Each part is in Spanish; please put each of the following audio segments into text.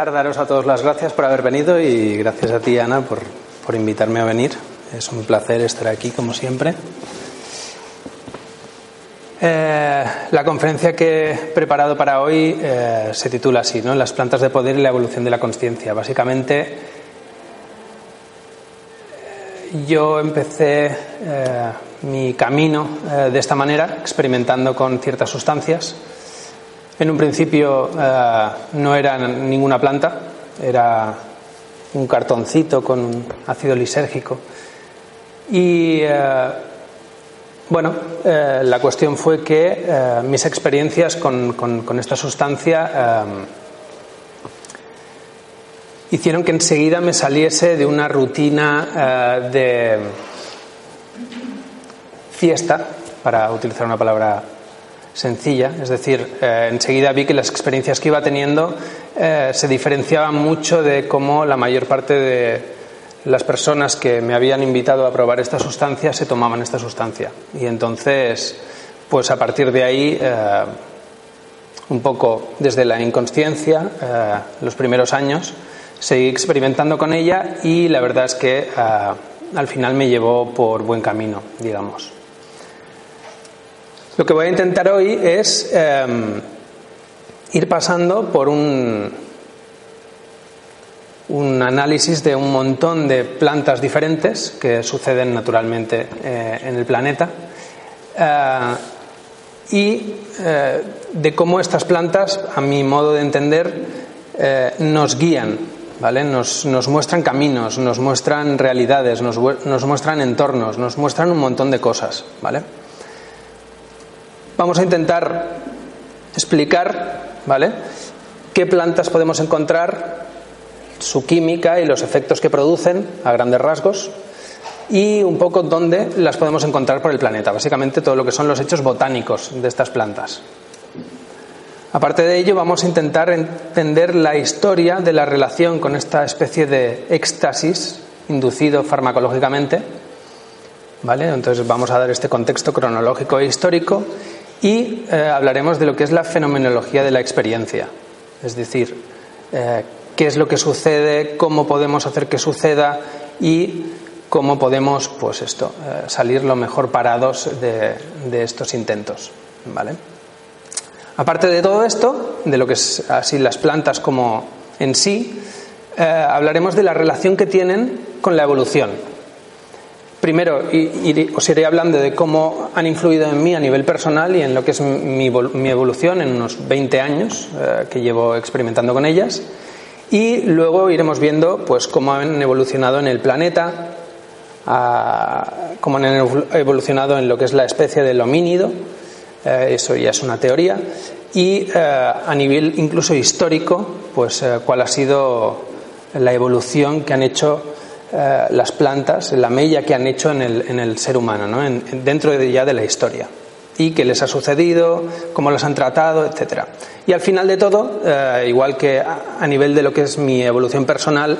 Empezar, daros a todos las gracias por haber venido y gracias a ti, Ana, por, por invitarme a venir. Es un placer estar aquí, como siempre. Eh, la conferencia que he preparado para hoy eh, se titula así, ¿no? Las plantas de poder y la evolución de la conciencia. Básicamente, eh, yo empecé eh, mi camino eh, de esta manera, experimentando con ciertas sustancias. En un principio eh, no era ninguna planta, era un cartoncito con un ácido lisérgico. Y eh, bueno, eh, la cuestión fue que mis experiencias con, esta sustancia hicieron que enseguida me saliese de una rutina de fiesta, para utilizar una palabra sencilla, es decir, eh, enseguida vi que las experiencias que iba teniendo eh, se diferenciaban mucho de cómo la mayor parte de las personas que me habían invitado a probar esta sustancia se tomaban esta sustancia. Y entonces, pues a partir de ahí, eh, un poco desde la inconsciencia, los primeros años, seguí experimentando con ella y la verdad es que al final me llevó por buen camino, digamos. Lo que voy a intentar hoy es eh, ir pasando por un, análisis de un montón de plantas diferentes que suceden naturalmente eh, en el planeta eh, y eh, de cómo estas plantas, a mi modo de entender, nos guían, ¿vale? Nos, muestran caminos, nos muestran realidades, nos, nos muestran entornos, nos muestran un montón de cosas, ¿vale? Vamos a intentar explicar, ¿vale? Qué plantas podemos encontrar, su química y los efectos que producen a grandes rasgos y un poco dónde las podemos encontrar por el planeta, básicamente todo lo que son los hechos botánicos de estas plantas. Aparte de ello, vamos a intentar entender la historia de la relación con esta especie de éxtasis inducido farmacológicamente. ¿Vale? Entonces vamos a dar este contexto cronológico e histórico y eh, hablaremos de lo que es la fenomenología de la experiencia. Es decir, eh, qué es lo que sucede, cómo podemos hacer que suceda y cómo podemos, pues esto, eh, salir lo mejor parados de, de estos intentos. ¿Vale? Aparte de todo esto, de lo que es así las plantas como en sí, hablaremos de la relación que tienen con la evolución. Primero, os iré hablando de cómo han influido en mí a nivel personal y en lo que es mi, mi evolución en unos 20 años eh, que llevo experimentando con ellas. Y luego iremos viendo pues, cómo han evolucionado en el planeta, a- cómo han evol- evolucionado en lo que es la especie del homínido, eh, eso ya es una teoría, y eh, a nivel incluso histórico, pues eh, cuál ha sido la evolución que han hecho eh, las plantas, la mella que han hecho en el, en el ser humano, ¿no? En- en- dentro de, ya de la historia. Y qué les ha sucedido, cómo los han tratado, etcétera. Y al final de todo, eh, igual que a, a nivel de lo que es mi evolución personal,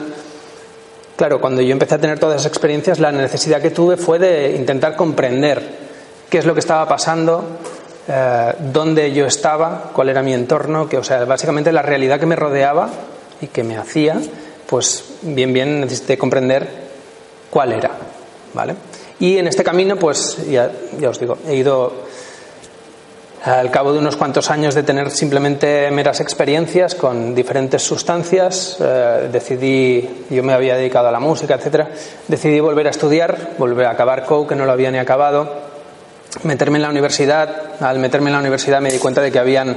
Claro, cuando yo empecé a tener todas esas experiencias, la necesidad que tuve fue de intentar comprender qué es lo que estaba pasando, eh, dónde yo estaba, cuál era mi entorno, que, o sea, básicamente la realidad que me rodeaba y que me hacía, pues bien, bien necesité comprender cuál era. ¿vale? Y en este camino, pues ya, ya os digo, he ido al cabo de unos cuantos años de tener simplemente meras experiencias con diferentes sustancias, eh, decidí, yo me había dedicado a la música, etcétera, decidí volver a estudiar, volver a acabar COU, que no lo había ni acabado, meterme en la universidad. Al meterme en la universidad me di cuenta de que habían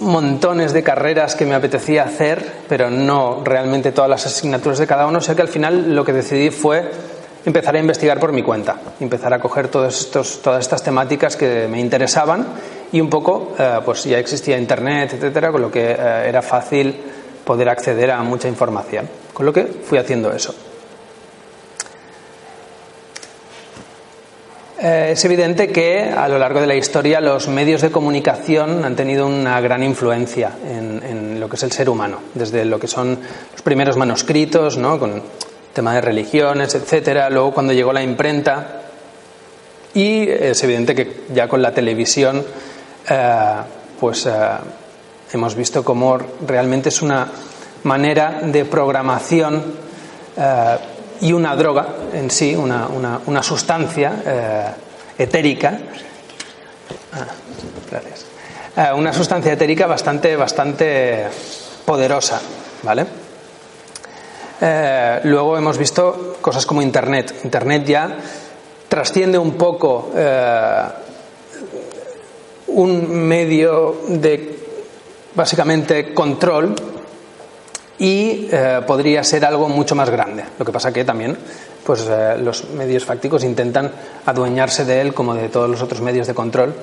montones de carreras que me apetecía hacer, pero no realmente todas las asignaturas de cada uno, o sea que al final lo que decidí fue empezar a investigar por mi cuenta, empezar a coger todos estos, todas estas temáticas que me interesaban y un poco, eh, pues ya existía Internet, etcétera, con lo que eh, era fácil poder acceder a mucha información. Con lo que fui haciendo eso. Eh, es evidente que a lo largo de la historia los medios de comunicación han tenido una gran influencia en, lo que es el ser humano, desde lo que son los primeros manuscritos, ¿no? con tema de religiones, etcétera. Luego cuando llegó la imprenta y es evidente que ya con la televisión, eh, pues eh, hemos visto cómo realmente es una manera de programación eh, y una droga en sí, una, una, una sustancia etérica. Ah, gracias. una sustancia etérica bastante, bastante poderosa, ¿vale? Eh, luego hemos visto cosas como Internet. Internet ya trasciende un poco eh, un medio de básicamente control y eh, podría ser algo mucho más grande. Lo que pasa que también pues, eh, los medios fácticos intentan adueñarse de él como de todos los otros medios de control.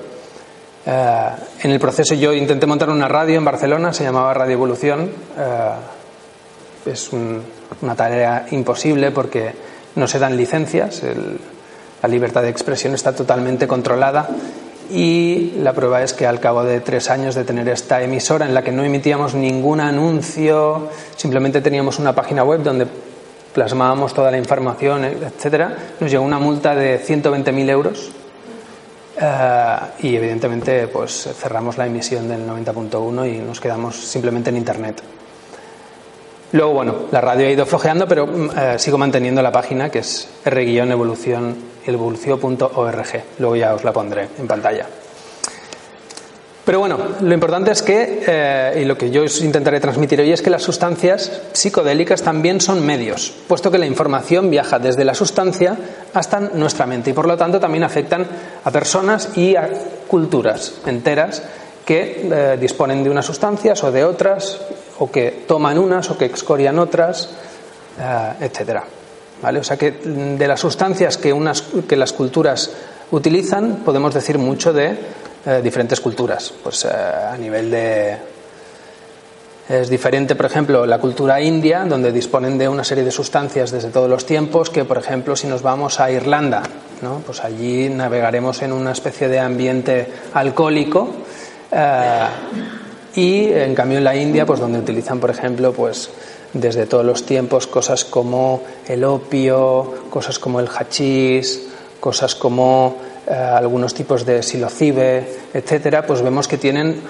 Eh, en el proceso yo intenté montar una radio en Barcelona, se llamaba Radio Evolución es una tarea imposible porque no se dan licencias, la libertad de expresión está totalmente controlada y la prueba es que al cabo de tres años de tener esta emisora en la que no emitíamos ningún anuncio, simplemente teníamos una página web donde plasmábamos toda la información, etcétera, nos llegó una multa de 120.000 euros eh, y evidentemente pues cerramos la emisión del 90.1 y nos quedamos simplemente en internet. Luego, bueno, la radio ha ido flojeando, pero mm, eh, sigo manteniendo la página que es r-evolución, Luego ya os la pondré en pantalla. Pero bueno, lo importante es que, eh, y lo que yo os intentaré transmitir hoy es que las sustancias psicodélicas también son medios, puesto que la información viaja desde la sustancia hasta nuestra mente y por lo tanto también afectan a personas y a culturas enteras que eh, disponen de unas sustancias o de otras o que toman unas o que excorian otras, eh, etcétera. ¿Vale? O sea que de las sustancias que, unas, que las culturas utilizan podemos decir mucho de eh, diferentes culturas. Pues eh, a nivel de es diferente, por ejemplo, la cultura india, donde disponen de una serie de sustancias desde todos los tiempos, que, por ejemplo, si nos vamos a Irlanda, ¿no? pues allí navegaremos en una especie de ambiente alcohólico y en cambio en la India, pues donde utilizan, por ejemplo, pues desde todos los tiempos cosas como el opio, cosas como el hachís, cosas como eh, algunos tipos de silocibe, etcétera, pues vemos que tienen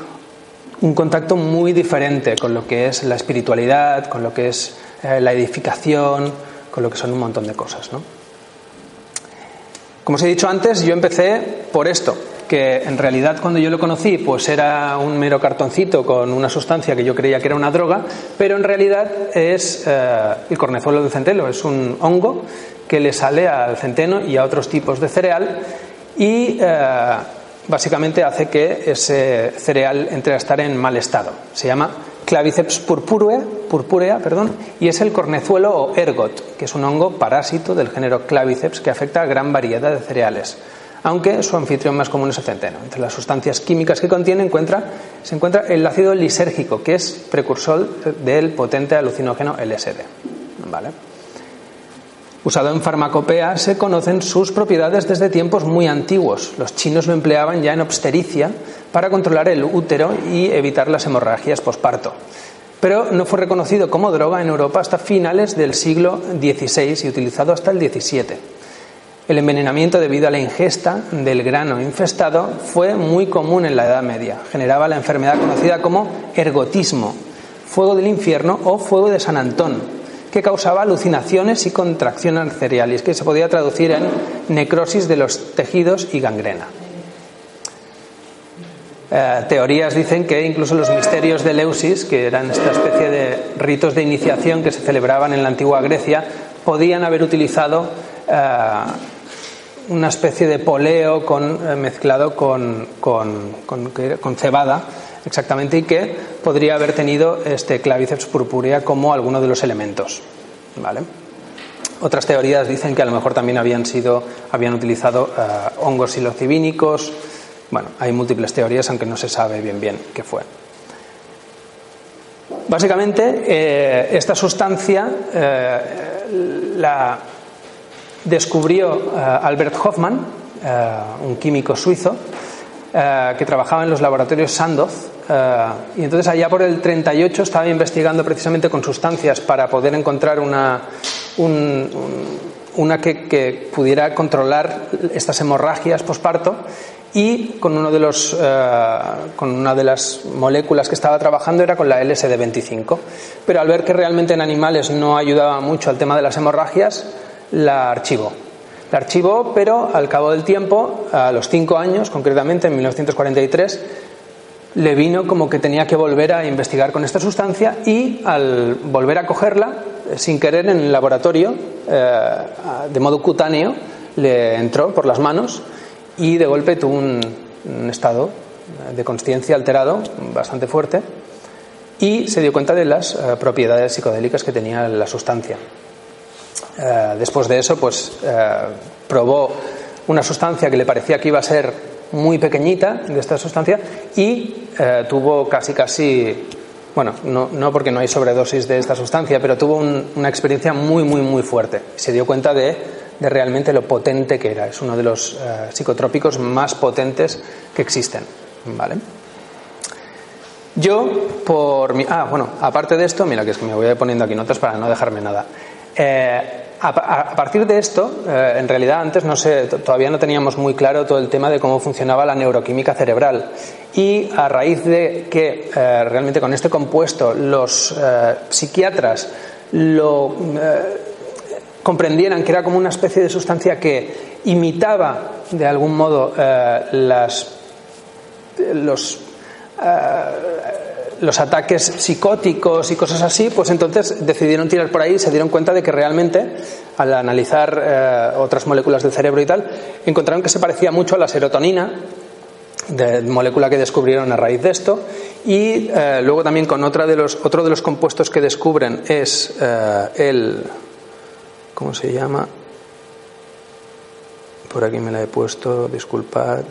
un contacto muy diferente con lo que es la espiritualidad, con lo que es eh, la edificación, con lo que son un montón de cosas, ¿no? Como os he dicho antes, yo empecé por esto, que en realidad cuando yo lo conocí pues era un mero cartoncito con una sustancia que yo creía que era una droga, pero en realidad es eh, el cornezuelo del centeno, es un hongo que le sale al centeno y a otros tipos de cereal y eh, básicamente hace que ese cereal entre a estar en mal estado. Se llama Claviceps purpurea, purpurea perdón, y es el cornezuelo o ergot, que es un hongo parásito del género Claviceps que afecta a gran variedad de cereales aunque su anfitrión más común es el centeno. Entre las sustancias químicas que contiene se encuentra el ácido lisérgico, que es precursor del potente alucinógeno LSD. ¿Vale? Usado en farmacopea, se conocen sus propiedades desde tiempos muy antiguos. Los chinos lo empleaban ya en obstericia para controlar el útero y evitar las hemorragias posparto. Pero no fue reconocido como droga en Europa hasta finales del siglo XVI y utilizado hasta el XVII. El envenenamiento debido a la ingesta del grano infestado fue muy común en la Edad Media. Generaba la enfermedad conocida como ergotismo. fuego del infierno o fuego de San Antón, que causaba alucinaciones y contracción arterial, y que se podía traducir en necrosis de los tejidos y gangrena. Eh, teorías dicen que incluso los misterios de Leusis, que eran esta especie de ritos de iniciación que se celebraban en la antigua Grecia, podían haber utilizado eh, una especie de poleo con, eh, mezclado con, con, con, cebada, exactamente, y que podría haber tenido este claviceps purpúrea como alguno de los elementos. ¿vale? Otras teorías dicen que a lo mejor también habían sido, habían utilizado hongos silocibínicos, bueno, hay múltiples teorías, aunque no se sabe bien bien qué fue. Básicamente, eh, esta sustancia eh, la descubrió eh, Albert Hoffman, un químico suizo, que trabajaba en los laboratorios Sandoz. y entonces, allá por el 38, estaba investigando precisamente con sustancias para poder encontrar una, una que, que, pudiera controlar estas hemorragias posparto y con, uno de los, eh, con una de las moléculas que estaba trabajando era con la LSD25. Pero al ver que realmente en animales no ayudaba mucho al tema de las hemorragias, la archivó. La archivó, pero al cabo del tiempo, a los cinco años, concretamente en 1943, le vino como que tenía que volver a investigar con esta sustancia y al volver a cogerla, sin querer en el laboratorio, eh, de modo cutáneo, le entró por las manos y de golpe tuvo un, estado de conciencia alterado bastante fuerte y se dio cuenta de las eh, propiedades psicodélicas que tenía la sustancia. Eh, después de eso, pues eh, probó una sustancia que le parecía que iba a ser muy pequeñita de esta sustancia y tuvo casi casi bueno, no, no, porque no hay sobredosis de esta sustancia, pero tuvo una experiencia muy, muy, muy fuerte. Se dio cuenta de de realmente lo potente que era. Es uno de los eh, psicotrópicos más potentes que existen. ¿Vale? Yo, por mi. Ah, bueno, aparte de esto, mira que es que me voy poniendo aquí notas para no dejarme nada. Eh, a, partir de esto, eh, en realidad antes no sé, todavía no teníamos muy claro todo el tema de cómo funcionaba la neuroquímica cerebral. Y a raíz de que realmente con este compuesto los psiquiatras lo comprendieran que era como una especie de sustancia que imitaba de algún modo eh, las, eh, los ataques psicóticos y cosas así, pues entonces decidieron tirar por ahí y se dieron cuenta de que realmente, al analizar eh, otras moléculas del cerebro y tal, encontraron que se parecía mucho a la serotonina, de molécula que descubrieron a raíz de esto y luego también con otra de los, otro de los compuestos que descubren es el ¿Cómo se llama? Por aquí me la he puesto, disculpad.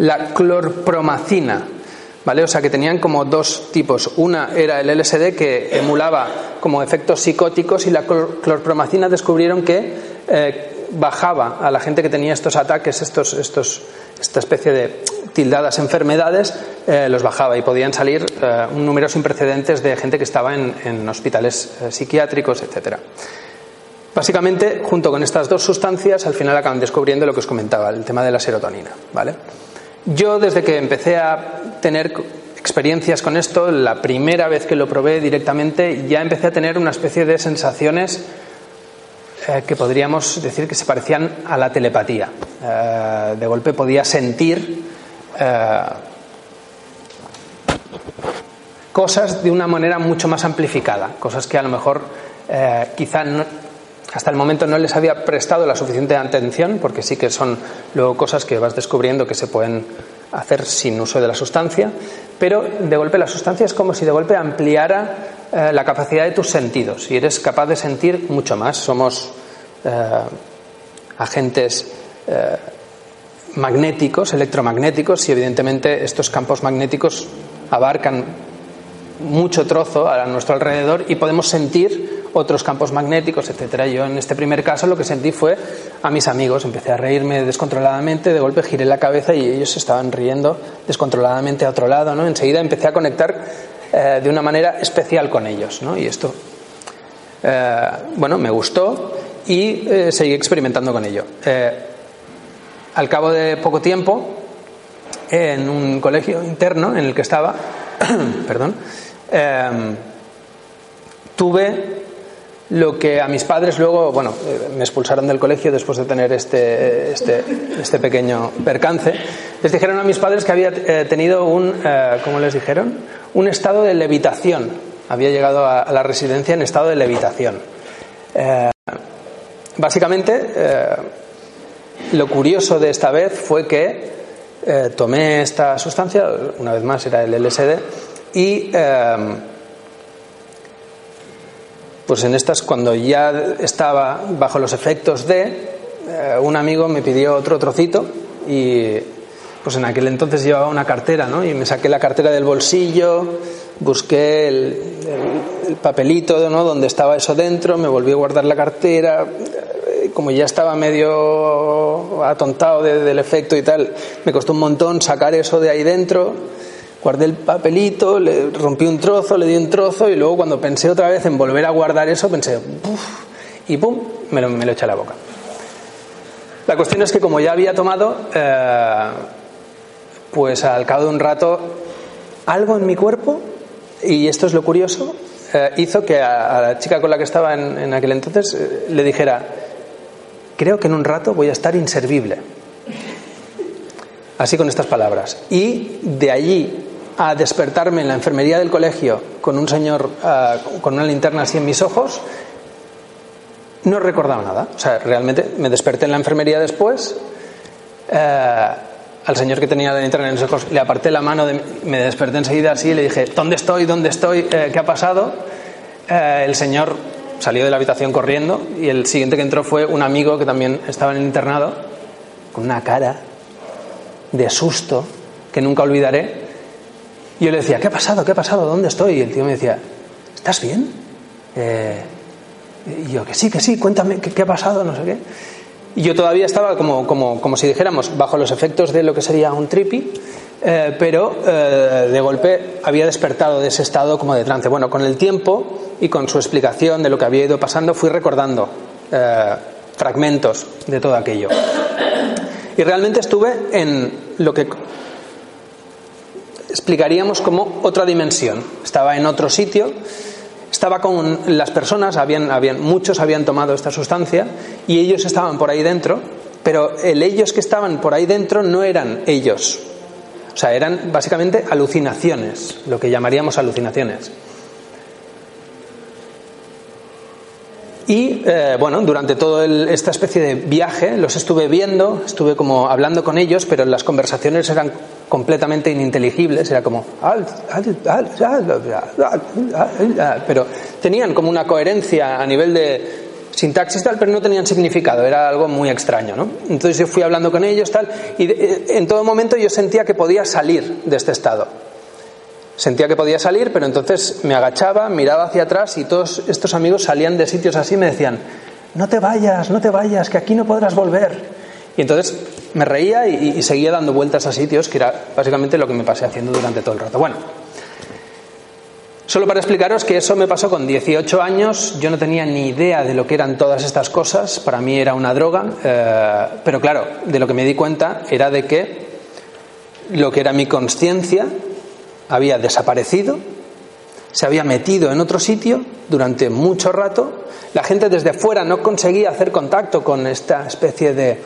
La clorpromacina, ¿vale? O sea que tenían como dos tipos. Una era el LSD que emulaba como efectos psicóticos y la clorpromacina descubrieron que eh, bajaba a la gente que tenía estos ataques, estos, estos, esta especie de tildadas enfermedades eh, los bajaba y podían salir eh, un número sin precedentes de gente que estaba en, hospitales eh, psiquiátricos, etcétera. Básicamente, junto con estas dos sustancias, al final acaban descubriendo lo que os comentaba, el tema de la serotonina. ¿vale? Yo, desde que empecé a tener experiencias con esto, la primera vez que lo probé directamente, ya empecé a tener una especie de sensaciones que podríamos decir que se parecían a la telepatía. de golpe podía sentir eh, cosas de una manera mucho más amplificada, cosas que a lo mejor eh, quizá hasta el momento no les había prestado la suficiente atención, porque sí que son luego cosas que vas descubriendo que se pueden hacer sin uso de la sustancia, pero de golpe la sustancia es como si de golpe ampliara eh, la capacidad de tus sentidos y eres capaz de sentir mucho más. Somos agentes magnéticos, electromagnéticos, y evidentemente estos campos magnéticos abarcan mucho trozo a nuestro alrededor y podemos sentir otros campos magnéticos, etcétera. Yo en este primer caso lo que sentí fue a mis amigos, empecé a reírme descontroladamente, de golpe giré la cabeza y ellos estaban riendo descontroladamente a otro lado, ¿no? Enseguida empecé a conectar eh, de una manera especial con ellos, ¿no? Y esto, eh, bueno, me gustó y eh, seguí experimentando con ello. al cabo de poco tiempo, en un colegio interno en el que estaba, perdón, tuve lo que a mis padres luego, bueno, eh, me expulsaron del colegio después de tener este, este, este pequeño percance. Les dijeron a mis padres que había eh, tenido un, eh, ¿cómo les dijeron? Un estado de levitación. Había llegado a, la residencia en estado de levitación. básicamente, lo curioso de esta vez fue que tomé esta sustancia, una vez más era el LSD, y pues en estas, cuando ya estaba bajo los efectos de, eh, un amigo me pidió otro trocito y pues en aquel entonces llevaba una cartera, ¿no? Y me saqué la cartera del bolsillo, busqué el, papelito, ¿no? Donde estaba eso dentro, me volví a guardar la cartera, eh, como ya estaba medio atontado del efecto y tal, me costó un montón sacar eso de ahí dentro guardé el papelito, le rompí un trozo, le di un trozo y luego cuando pensé otra vez en volver a guardar eso, pensé, ¡puf! y pum, me lo, eché a la boca. La cuestión es que como ya había tomado, eh, pues al cabo de un rato, algo en mi cuerpo, y esto es lo curioso, eh, hizo que a, la chica con la que estaba en, aquel entonces eh, le dijera, creo que en un rato voy a estar inservible. Así con estas palabras. Y de allí a despertarme en la enfermería del colegio con un señor ah, con una linterna así en mis ojos, no recordaba nada. O sea, realmente me desperté en la enfermería después. Eh, al señor que tenía la linterna en los ojos le aparté la mano, me desperté enseguida así y le dije, ¿dónde estoy? ¿Dónde estoy? Eh, ¿Qué ha pasado? Eh, el señor salió de la habitación corriendo y el siguiente que entró fue un amigo que también estaba en el internado, con una cara de susto que nunca olvidaré. Y yo le decía, ¿qué ha pasado? ¿Qué ha pasado? ¿Dónde estoy? Y el tío me decía, ¿estás bien? Eh, y yo, que sí, que sí, cuéntame qué, ha pasado, no sé qué. Y yo todavía estaba como, como, como si dijéramos bajo los efectos de lo que sería un trippy, eh, pero eh, de golpe había despertado de ese estado como de trance. Bueno, con el tiempo y con su explicación de lo que había ido pasando, fui recordando fragmentos de todo aquello. Y realmente estuve en lo que explicaríamos como otra dimensión. Estaba en otro sitio, estaba con las personas, habían, habían, muchos habían tomado esta sustancia y ellos estaban por ahí dentro, pero el ellos que estaban por ahí dentro no eran ellos. O sea, eran básicamente alucinaciones, lo que llamaríamos alucinaciones. Y eh, bueno, durante toda esta especie de viaje los estuve viendo, estuve como hablando con ellos, pero las conversaciones eran completamente ininteligibles, era como... Pero tenían como una coherencia a nivel de sintaxis tal, pero no tenían significado, era algo muy extraño, ¿no? Entonces yo fui hablando con ellos tal, y en todo momento yo sentía que podía salir de este estado Sentía que podía salir, pero entonces me agachaba, miraba hacia atrás y todos estos amigos salían de sitios así y me decían, no te vayas, no te vayas, que aquí no podrás volver. Y entonces me reía y, seguía dando vueltas a sitios, que era básicamente lo que me pasé haciendo durante todo el rato. Bueno, Solo para explicaros que eso me pasó con 18 años, yo no tenía ni idea de lo que eran todas estas cosas, para mí era una droga, eh, pero claro, de lo que me di cuenta era de que lo que era mi conciencia había desaparecido, se había metido en otro sitio durante mucho rato, la gente desde fuera no conseguía hacer contacto con esta especie de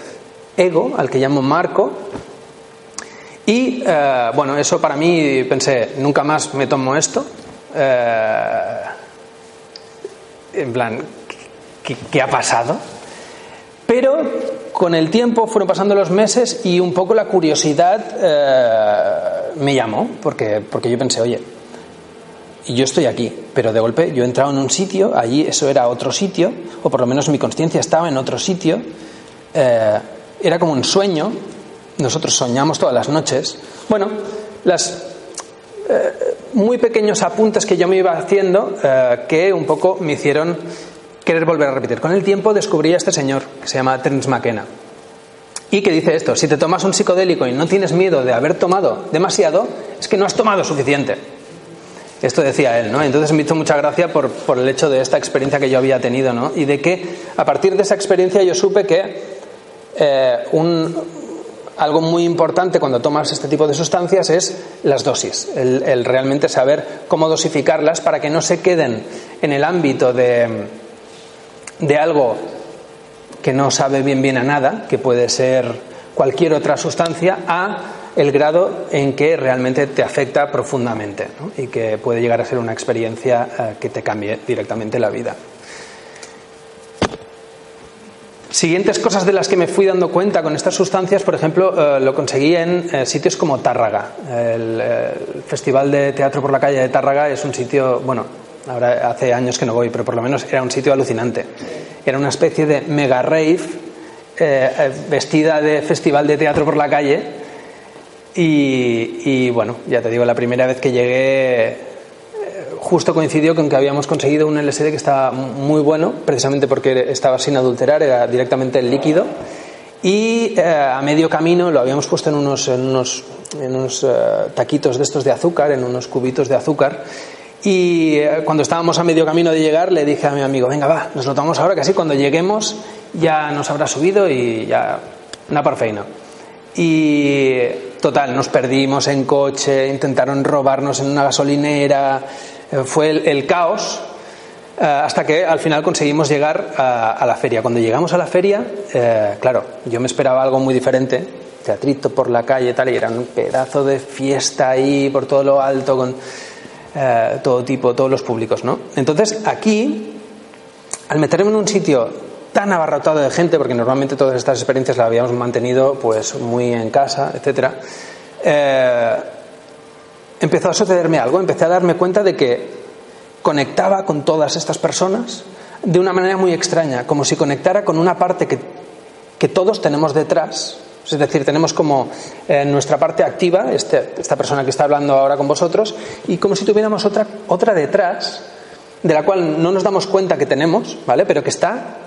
ego, al que llamo Marco, y eh, bueno, eso para mí pensé, nunca más me tomo esto. Eh, en plan, ¿qué, ha pasado? Pero con el tiempo fueron pasando los meses y un poco la curiosidad eh, me llamó, porque, porque yo pensé, oye, y yo estoy aquí, pero de golpe yo he entrado en un sitio, allí eso era otro sitio, o por lo menos mi conciencia estaba en otro sitio, eh, era como un sueño, nosotros soñamos todas las noches. Bueno, las eh, muy pequeños apuntes que yo me iba haciendo que un poco me hicieron querer volver a repetir. Con el tiempo descubrí a este señor que se llama Terence McKenna y que dice esto, si te tomas un psicodélico y no tienes miedo de haber tomado demasiado, es que no has tomado suficiente. Esto decía él, ¿no? Entonces me hizo mucha gracia por, el hecho de esta experiencia que yo había tenido, ¿no? Y de que a partir de esa experiencia yo supe que eh, algo muy importante cuando tomas este tipo de sustancias es las dosis, el, realmente saber cómo dosificarlas para que no se queden en el ámbito de, de algo que no sabe bien bien a nada, que puede ser cualquier otra sustancia, a el grado en que realmente te afecta profundamente y que puede llegar a ser una experiencia eh, que te cambie directamente la vida. Siguientes cosas de las que me fui dando cuenta con estas sustancias, por ejemplo, eh, lo conseguí en eh, sitios como Tárraga. El, Festival de Teatro por la Calle de Tárraga es un sitio, bueno, ahora hace años que no voy, pero por lo menos era un sitio alucinante. Era una especie de mega rave vestida de Festival de Teatro por la Calle y, bueno, ya te digo, la primera vez que llegué eh, justo coincidió con que habíamos conseguido un LSD que estaba muy bueno, precisamente porque estaba sin adulterar, era directamente el líquido. Y eh, a medio camino lo habíamos puesto en unos, en unos, unos eh, taquitos de estos de azúcar, en unos cubitos de azúcar. Y cuando estábamos a medio camino de llegar, le dije a mi amigo, venga, va, nos lo tomamos ahora, que así cuando lleguemos ya nos habrá subido y ya, una parfeina. Y total, nos perdimos en coche, intentaron robarnos en una gasolinera, eh, fue el, caos, eh, hasta que al final conseguimos llegar a, la feria. Cuando llegamos a la feria, eh, claro, yo me esperaba algo muy diferente, teatrito por la calle tal, y era un pedazo de fiesta ahí por todo lo alto, con todo tipo, todos los públicos, ¿no? Entonces aquí, al meterme en un sitio tan abarrotado de gente, porque normalmente todas estas experiencias las habíamos mantenido pues muy en casa, etcétera, eh, empezó a sucederme algo, empecé a darme cuenta de que conectaba con todas estas personas de una manera muy extraña, como si conectara con una parte que, que todos tenemos detrás, es decir, tenemos como eh, nuestra parte activa, este, esta persona que está hablando ahora con vosotros, y como si tuviéramos otra, otra detrás, de la cual no nos damos cuenta que tenemos, ¿vale? Pero que está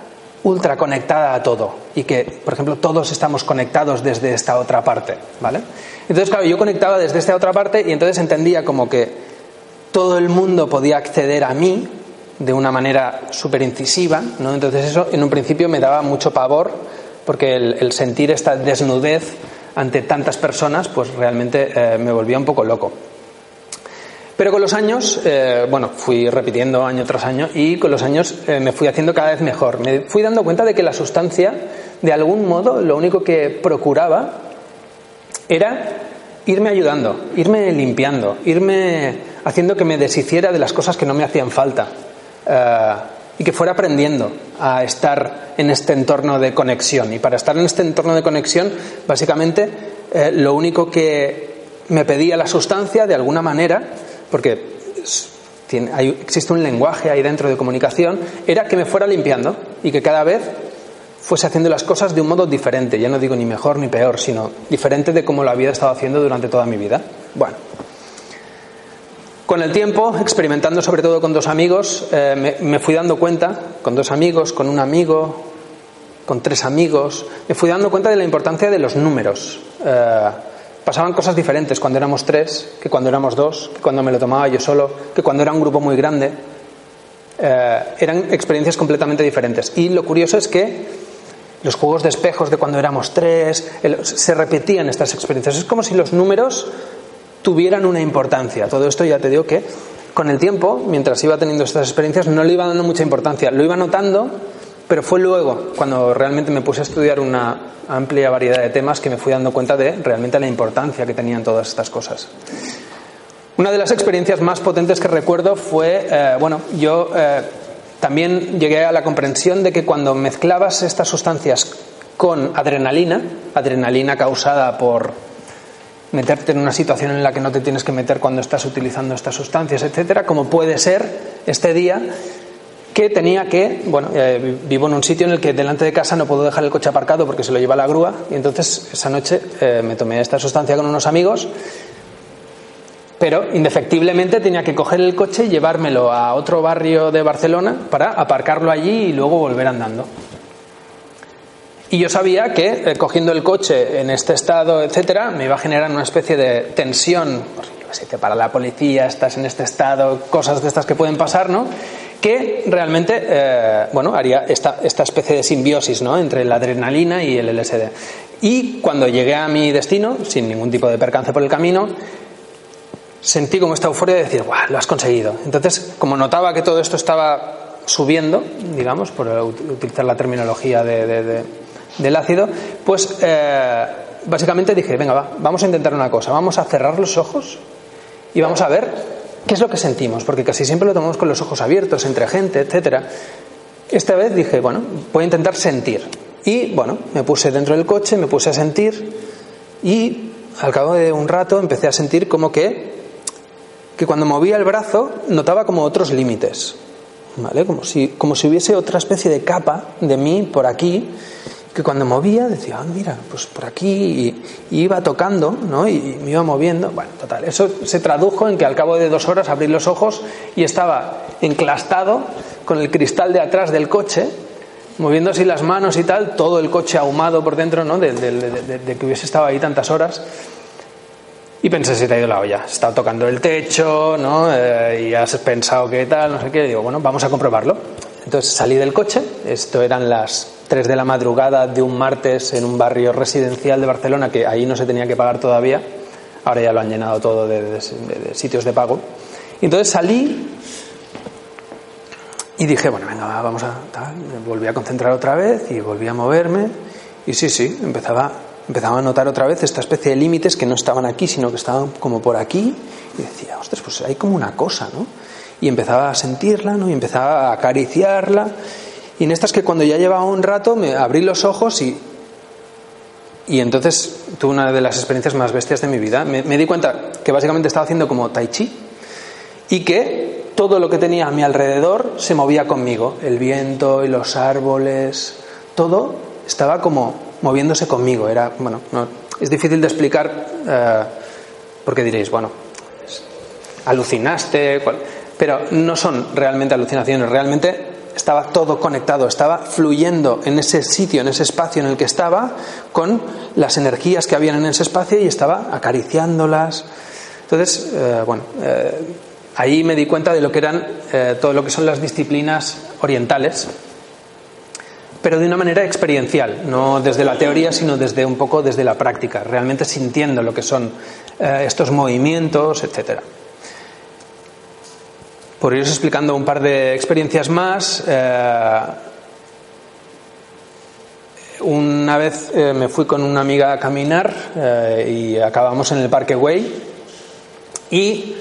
ultra conectada a todo y que, por ejemplo, todos estamos conectados desde esta otra parte, ¿vale? Entonces, claro, yo conectaba desde esta otra parte y entonces entendía como que todo el mundo podía acceder a mí de una manera súper incisiva, ¿no? Entonces eso en un principio me daba mucho pavor porque el, sentir esta desnudez ante tantas personas pues realmente eh, me volvía un poco loco. Pero con los años, eh, bueno, fui repitiendo año tras año y con los años eh, me fui haciendo cada vez mejor. Me fui dando cuenta de que la sustancia, de algún modo, lo único que procuraba era irme ayudando, irme limpiando, irme haciendo que me deshiciera de las cosas que no me hacían falta y que fuera aprendiendo a estar en este entorno de conexión. Y para estar en este entorno de conexión, básicamente, lo único que me pedía la sustancia, de alguna manera, porque existe un lenguaje ahí dentro de comunicación, era que me fuera limpiando y que cada vez fuese haciendo las cosas de un modo diferente, ya no digo ni mejor ni peor, sino diferente de como lo había estado haciendo durante toda mi vida. Bueno, con el tiempo, experimentando sobre todo con dos amigos, eh, me, fui dando cuenta, con dos amigos, con un amigo, con tres amigos, me fui dando cuenta de la importancia de los números. Eh, pasaban cosas diferentes cuando éramos tres, que cuando éramos dos, que cuando me lo tomaba yo solo, que cuando era un grupo muy grande. Eh, eran experiencias completamente diferentes. Y lo curioso es que los juegos de espejos de cuando éramos tres, se repetían estas experiencias. Es como si los números tuvieran una importancia. Todo esto ya te digo que con el tiempo, mientras iba teniendo estas experiencias, no le iba dando mucha importancia. Lo iba notando, pero fue luego, cuando realmente me puse a estudiar una amplia variedad de temas, que me fui dando cuenta de realmente la importancia que tenían todas estas cosas. Una de las experiencias más potentes que recuerdo fue, eh, bueno, yo eh, también llegué a la comprensión de que cuando mezclabas estas sustancias con adrenalina, adrenalina causada por meterte en una situación en la que no te tienes que meter cuando estás utilizando estas sustancias, etcétera, como puede ser este día, que tenía que, bueno, eh, vivo en un sitio en el que delante de casa no puedo dejar el coche aparcado porque se lo lleva la grúa y entonces esa noche eh, me tomé esta sustancia con unos amigos, pero indefectiblemente tenía que coger el coche y llevármelo a otro barrio de Barcelona para aparcarlo allí y luego volver andando. Y yo sabía que eh, cogiendo el coche en este estado, etcétera, me iba a generar una especie de tensión, pues, que para la policía estás en este estado, cosas de estas que pueden pasar, ¿no? que realmente eh, bueno, haría esta, esta especie de simbiosis ¿no? entre la adrenalina y el LSD. Y cuando llegué a mi destino, sin ningún tipo de percance por el camino, sentí como esta euforia de decir, ¡guau! Lo has conseguido. Entonces, como notaba que todo esto estaba subiendo, digamos, por utilizar la terminología de, del ácido, pues eh, básicamente dije, venga, va, vamos a intentar una cosa, vamos a cerrar los ojos y vamos a ver qué es lo que sentimos, porque casi siempre lo tomamos con los ojos abiertos, entre gente, etcétera. Esta vez dije, bueno, voy a intentar sentir. Y bueno, me puse dentro del coche, me puse a sentir y al cabo de un rato empecé a sentir como que, que cuando movía el brazo notaba como otros límites, ¿vale? Como si, como si hubiese otra especie de capa de mí por aquí que cuando movía decía, ah, mira, pues por aquí y, iba tocando, ¿no? Y, me iba moviendo. Bueno, total, eso se tradujo en que al cabo de dos horas abrí los ojos y estaba enclastado con el cristal de atrás del coche moviendo así las manos y tal, todo el coche ahumado por dentro, ¿no? De, que hubiese estado ahí tantas horas. Y pensé, se te ha ido la olla. Has tocando el techo, ¿no? Eh, y has pensado que tal, no sé qué. Y digo, bueno, vamos a comprobarlo. Entonces salí del coche. Esto eran las 3 de la madrugada de un martes en un barrio residencial de Barcelona, que ahí no se tenía que pagar todavía. Ahora ya lo han llenado todo de, sitios de pago. Y entonces salí y dije, bueno, venga, vamos a tal. Volví a concentrar otra vez y volví a moverme. Y sí, sí, empezaba, empezaba a notar otra vez esta especie de límites que no estaban aquí, sino que estaban como por aquí. Y decía, ostras, pues hay como una cosa, ¿no? Y empezaba a sentirla, ¿no? Y empezaba a acariciarla. Y en estas que cuando ya llevaba un rato me abrí los ojos y, y entonces tuve una de las experiencias más bestias de mi vida. Me, di cuenta que básicamente estaba haciendo como tai chi y que todo lo que tenía a mi alrededor se movía conmigo, el viento y los árboles, todo estaba como moviéndose conmigo. Era, bueno, es difícil de explicar eh, porque diréis, bueno, alucinaste, pero no son realmente alucinaciones, realmente estaba todo conectado, estaba fluyendo en ese sitio, en ese espacio en el que estaba, con las energías que habían en ese espacio y estaba acariciándolas. Entonces, eh, bueno, eh, Ahí me di cuenta de lo que eran eh, todo lo que son las disciplinas orientales, pero de una manera experiencial, no desde la teoría, sino desde un poco desde la práctica, realmente sintiendo lo que son estos movimientos, etcétera. Por iros explicando un par de experiencias más, eh, una vez me fui con una amiga a caminar y acabamos en el Parque Way y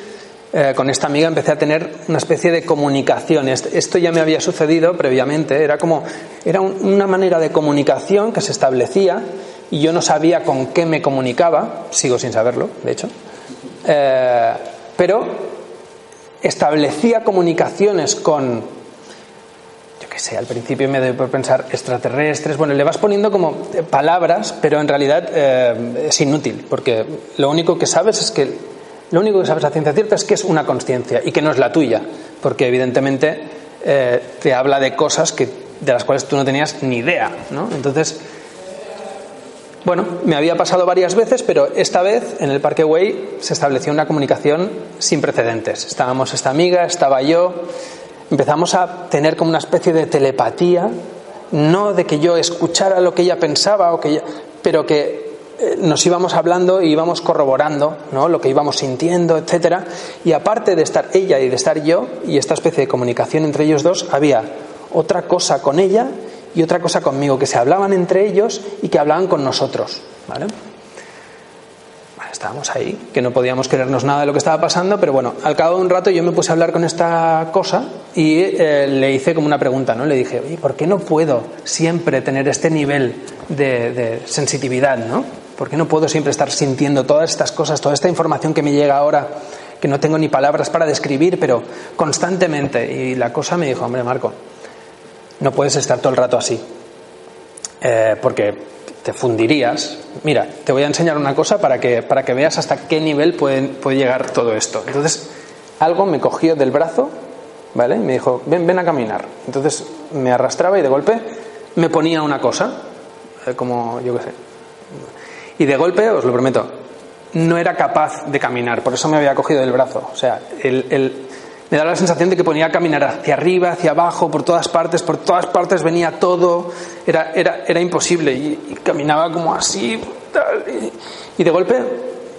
eh, con esta amiga empecé a tener una especie de comunicación. Esto ya me había sucedido previamente, era como, era una manera de comunicación que se establecía y yo no sabía con qué me comunicaba, sigo sin saberlo, de hecho, eh, pero establecía comunicaciones con, yo qué sé, al principio me doy por pensar extraterrestres, bueno, le vas poniendo como palabras, pero en realidad eh, es inútil, porque lo único que sabes es que lo único que sabes a ciencia cierta es que es una conciencia y que no es la tuya, porque evidentemente eh, te habla de cosas que, de las cuales tú no tenías ni idea. ¿no? Entonces, bueno, me había pasado varias veces, pero esta vez en el Parque Way se estableció una comunicación sin precedentes. Estábamos esta amiga, estaba yo, empezamos a tener como una especie de telepatía, no de que yo escuchara lo que ella pensaba, o que ella, pero que eh, nos íbamos hablando y íbamos corroborando ¿no? lo que íbamos sintiendo, etcétera. Y aparte de estar ella y de estar yo, y esta especie de comunicación entre ellos dos, había otra cosa con ella y otra cosa conmigo, que se hablaban entre ellos y que hablaban con nosotros. ¿vale? estábamos ahí, que no podíamos querernos nada de lo que estaba pasando, pero bueno, al cabo de un rato yo me puse a hablar con esta cosa y eh, le hice como una pregunta, ¿no? Le dije, oye, ¿por qué no puedo siempre tener este nivel de, de sensitividad, ¿no? ¿Por qué no puedo siempre estar sintiendo todas estas cosas, toda esta información que me llega ahora, que no tengo ni palabras para describir, pero constantemente? Y la cosa me dijo, hombre, Marco, no puedes estar todo el rato así, eh, porque te fundirías. Mira, te voy a enseñar una cosa para que, para que veas hasta qué nivel puede, puede llegar todo esto. Entonces, algo me cogió del brazo, ¿vale? Y me dijo, ven, ven a caminar. Entonces me arrastraba y de golpe me ponía una cosa, eh, como yo qué sé, y de golpe, os lo prometo, no era capaz de caminar, por eso me había cogido del brazo. O sea, el, Me daba la sensación de que ponía a caminar hacia arriba, hacia abajo, por todas partes, por todas partes venía todo, era, era, era imposible y, caminaba como así, y, de golpe,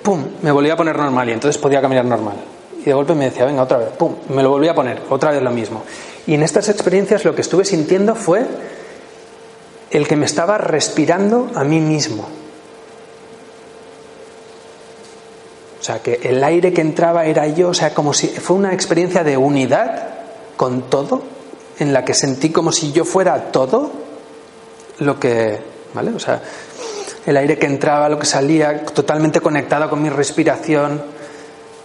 ¡pum!, me volvía a poner normal y entonces podía caminar normal. Y de golpe me decía, venga, otra vez, ¡pum!, me lo volvía a poner, otra vez lo mismo. Y en estas experiencias lo que estuve sintiendo fue el que me estaba respirando a mí mismo. O sea, que el aire que entraba era yo, o sea, como si fue una experiencia de unidad con todo, en la que sentí como si yo fuera todo lo que, ¿vale? O sea, el aire que entraba, lo que salía, totalmente conectado con mi respiración.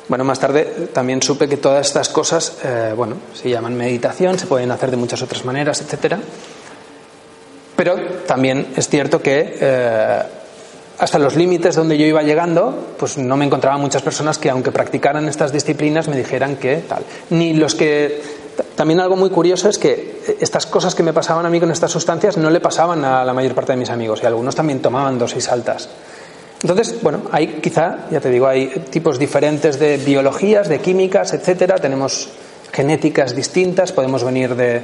Bueno, más tarde también supe que todas estas cosas, eh, bueno, se llaman meditación, se pueden hacer de muchas otras maneras, etcétera. Pero también es cierto que eh, hasta los límites donde yo iba llegando, pues no me encontraba muchas personas que, aunque practicaran estas disciplinas, me dijeran que tal. Ni los que. También algo muy curioso es que estas cosas que me pasaban a mí con estas sustancias no le pasaban a la mayor parte de mis amigos y algunos también tomaban dosis altas. Entonces, bueno, hay quizá, ya te digo, hay tipos diferentes de biologías, de químicas, etcétera. Tenemos genéticas distintas, podemos venir de,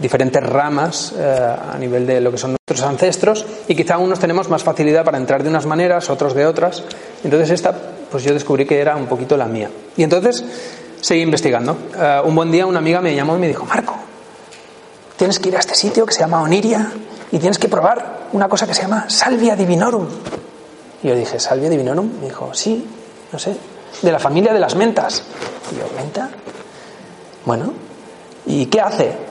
diferentes ramas eh, a nivel de lo que son nuestros ancestros y quizá unos tenemos más facilidad para entrar de unas maneras, otros de otras. Entonces esta, pues yo descubrí que era un poquito la mía. Y entonces seguí investigando. Eh, un buen día una amiga me llamó y me dijo, Marco, tienes que ir a este sitio que se llama Oniria y tienes que probar una cosa que se llama Salvia divinorum. Y yo dije, ¿Salvia divinorum? Me dijo, sí, no sé, de la familia de las mentas. Y yo, ¿menta? Bueno, ¿y qué hace?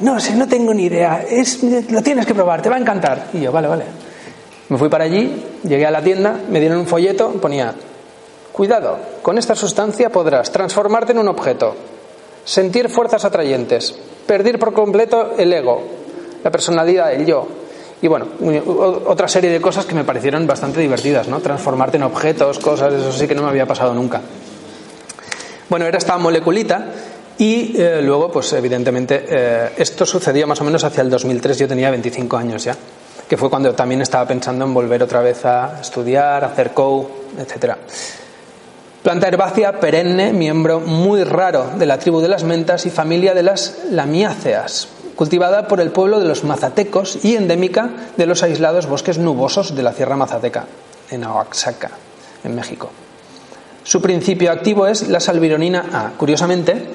No sé, no tengo ni idea. Es, lo tienes que probar, te va a encantar. Y yo, vale, vale. Me fui para allí, llegué a la tienda, me dieron un folleto, ponía, cuidado, con esta sustancia podrás transformarte en un objeto, sentir fuerzas atrayentes, perder por completo el ego, la personalidad, el yo. Y bueno, otra serie de cosas que me parecieron bastante divertidas, ¿no? Transformarte en objetos, cosas, eso sí que no me había pasado nunca. Bueno, era esta moleculita y eh, luego, pues evidentemente, eh, esto sucedió más o menos hacia el 2003, yo tenía 25 años ya, que fue cuando también estaba pensando en volver otra vez a estudiar, hacer co, etc. Planta herbácea perenne, miembro muy raro de la tribu de las mentas y familia de las lamiáceas, cultivada por el pueblo de los mazatecos y endémica de los aislados bosques nubosos de la Sierra Mazateca, en Oaxaca, en México. Su principio activo es la salvironina A. Curiosamente,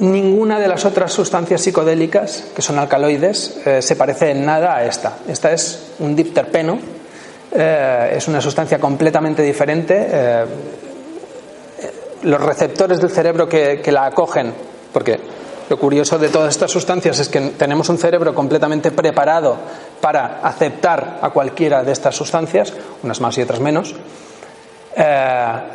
Ninguna de las otras sustancias psicodélicas, que son alcaloides, eh, se parece en nada a esta. Esta es un dipterpeno, eh, es una sustancia completamente diferente. Eh, los receptores del cerebro que, que la acogen, porque lo curioso de todas estas sustancias es que tenemos un cerebro completamente preparado para aceptar a cualquiera de estas sustancias, unas más y otras menos.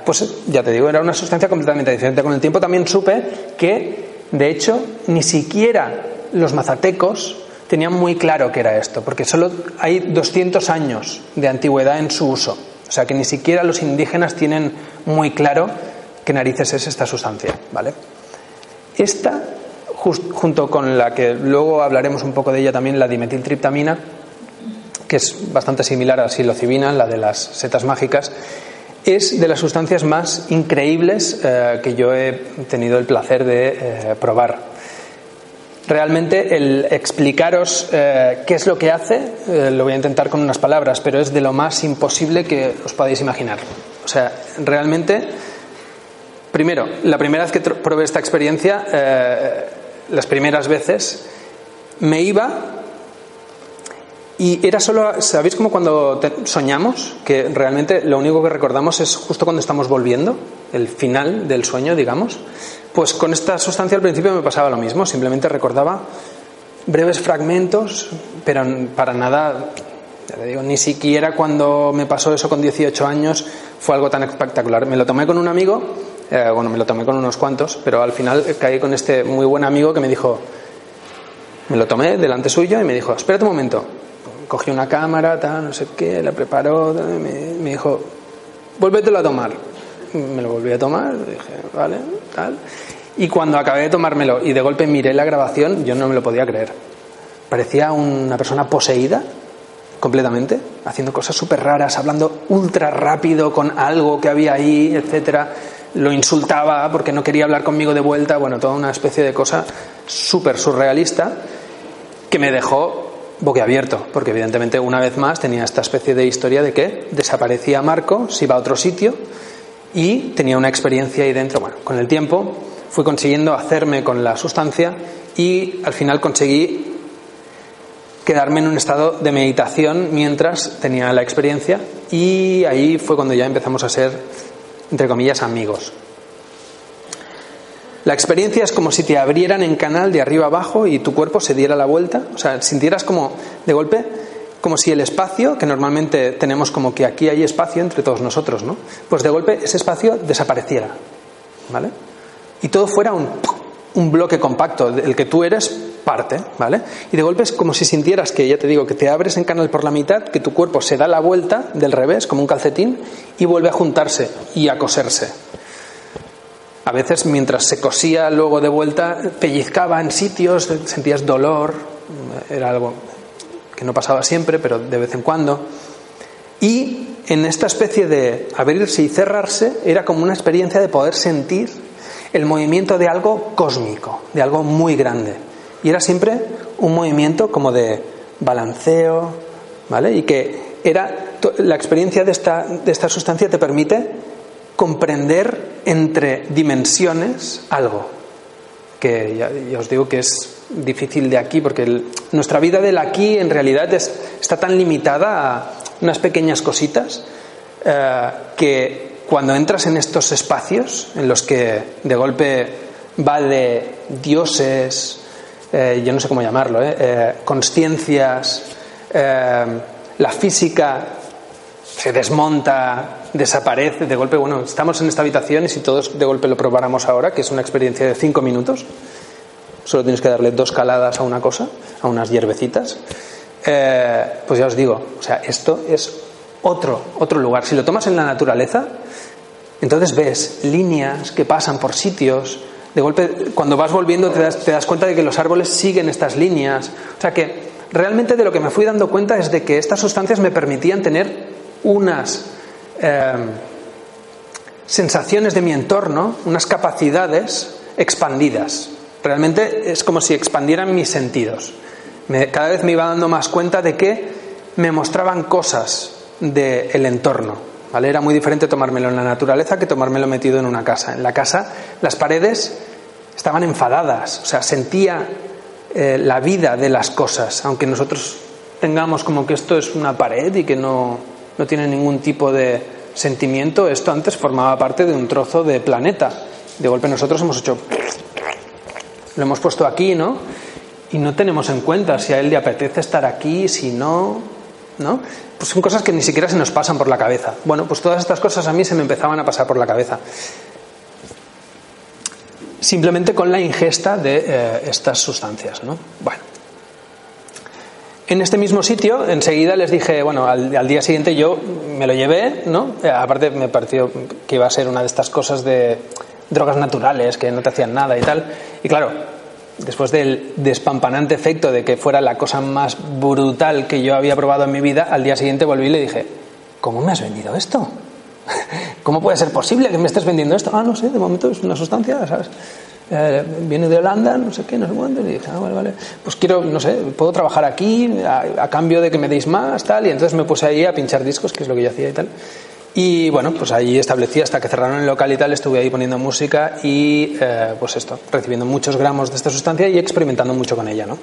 pues ya te digo, era una sustancia completamente diferente. Con el tiempo también supe que de hecho, ni siquiera los mazatecos tenían muy claro qué era esto, porque solo hay 200 años de antigüedad en su uso. O sea que ni siquiera los indígenas tienen muy claro qué narices es esta sustancia. ¿vale? Esta, junto con la que luego hablaremos un poco de ella también, la dimetiltriptamina, que es bastante similar a la psilocibina, la de las setas mágicas, es de las sustancias más increíbles eh, que yo he tenido el placer de eh, probar. Realmente el explicaros eh, qué es lo que hace lo voy a intentar con unas palabras, pero es de lo más imposible que os podáis imaginar. O sea, realmente, primero, la primera vez que probé esta experiencia, las primeras veces, me iba y era solo, ¿sabéis como cuando soñamos? Que realmente lo único que recordamos es justo cuando estamos volviendo, el final del sueño, digamos. Pues con esta sustancia al principio me pasaba lo mismo, simplemente recordaba breves fragmentos, pero para nada, ya te digo, ni siquiera cuando me pasó eso con 18 años fue algo tan espectacular. Me lo tomé con un amigo, eh, bueno, me lo tomé con unos cuantos, pero al final caí con este muy buen amigo que me dijo, me lo tomé delante suyo y me dijo, espérate un momento, cogió una cámara, tal, no sé qué, la preparó, me, dijo, vuélvetelo a tomar. Me lo volví a tomar, dije, vale, tal. Y cuando acabé de tomármelo y de golpe miré la grabación, yo no me lo podía creer. Parecía una persona poseída completamente, haciendo cosas súper raras, hablando ultra rápido con algo que había ahí, etcétera. lo insultaba porque no quería hablar conmigo de vuelta, bueno, toda una especie de cosa súper surrealista que me dejó boquiabierto, porque evidentemente una vez más tenía esta especie de historia de que desaparecía Marco, se iba a otro sitio y tenía una experiencia ahí dentro. Bueno, con el tiempo fui consiguiendo hacerme con la sustancia y al final conseguí quedarme en un estado de meditación mientras tenía la experiencia y ahí fue cuando ya empezamos a ser, entre comillas, amigos. La experiencia es como si te abrieran en canal de arriba abajo y tu cuerpo se diera la vuelta, o sea, sintieras como de golpe como si el espacio, que normalmente tenemos como que aquí hay espacio entre todos nosotros, ¿no? Pues de golpe ese espacio desapareciera, ¿vale? Y todo fuera un, un bloque compacto, del que tú eres parte, ¿vale? Y de golpe es como si sintieras que, ya te digo, que te abres en canal por la mitad, que tu cuerpo se da la vuelta del revés, como un calcetín, y vuelve a juntarse y a coserse. A veces mientras se cosía luego de vuelta, pellizcaba en sitios, sentías dolor, era algo que no pasaba siempre, pero de vez en cuando. Y en esta especie de abrirse y cerrarse era como una experiencia de poder sentir el movimiento de algo cósmico, de algo muy grande. Y era siempre un movimiento como de balanceo, ¿vale? Y que era la experiencia de esta, de esta sustancia te permite comprender entre dimensiones algo, que ya, os digo que es difícil de aquí, porque nuestra vida del aquí en realidad está tan limitada a unas pequeñas cositas eh, que cuando entras en estos espacios en los que de golpe va de dioses, eh, yo no sé cómo llamarlo, eh, conciencias, la física se desmonta, desaparece de golpe. Bueno, estamos en esta habitación y si todos de golpe lo probáramos ahora, que es una experiencia de cinco minutos, solo tienes que darle dos caladas a una cosa, a unas hierbecitas, eh, pues ya os digo, o sea, esto es otro, otro lugar. Si lo tomas en la naturaleza, entonces ves líneas que pasan por sitios, de golpe, cuando vas volviendo te das, te das cuenta de que los árboles siguen estas líneas. O sea que realmente de lo que me fui dando cuenta es de que estas sustancias me permitían tener unas Em, sensaciones de mi entorno, unas capacidades expandidas. Realmente es como si expandieran mis sentidos. cada vez me iba dando más cuenta de que me mostraban cosas del entorno. ¿vale? Era muy diferente tomármelo en la naturaleza que tomármelo metido en una casa. En la casa las paredes estaban enfadadas, o sea, sentía eh, la vida de las cosas, aunque nosotros tengamos como que esto es una pared y que no, no tiene ningún tipo de sentimiento, esto antes formaba parte de un trozo de planeta. De golpe nosotros hemos hecho... Lo hemos puesto aquí, ¿no? Y no tenemos en cuenta si a él le apetece estar aquí, si no, ¿no? Pues son cosas que ni siquiera se nos pasan por la cabeza. Bueno, pues todas estas cosas a mí se me empezaban a pasar por la cabeza. Simplemente con la ingesta de eh, estas sustancias, ¿no? Bueno. En este mismo sitio, enseguida les dije, bueno, al, día siguiente yo me lo llevé, ¿no? Eh, aparte me pareció que iba a ser una de estas cosas de drogas naturales que no te hacían nada y tal. Y claro, después del despampanante efecto de que fuera la cosa más brutal que yo había probado en mi vida, al día siguiente volví y le dije, ¿cómo me has vendido esto? ¿Cómo puede ser posible que me estés vendiendo esto? Ah, no sé, de momento es una sustancia, ¿sabes? Eh, viene de Holanda, no sé qué, no sé cuánto, y dije, ah, vale, vale, pues quiero, no sé, puedo trabajar aquí a, cambio de que me deis más, tal, y entonces me puse ahí a pinchar discos, que es lo que yo hacía y tal. Y bueno, pues allí establecí hasta que cerraron el local y tal, estuve ahí poniendo música y eh, pues esto, recibiendo muchos gramos de esta sustancia y experimentando mucho con ella, ¿no?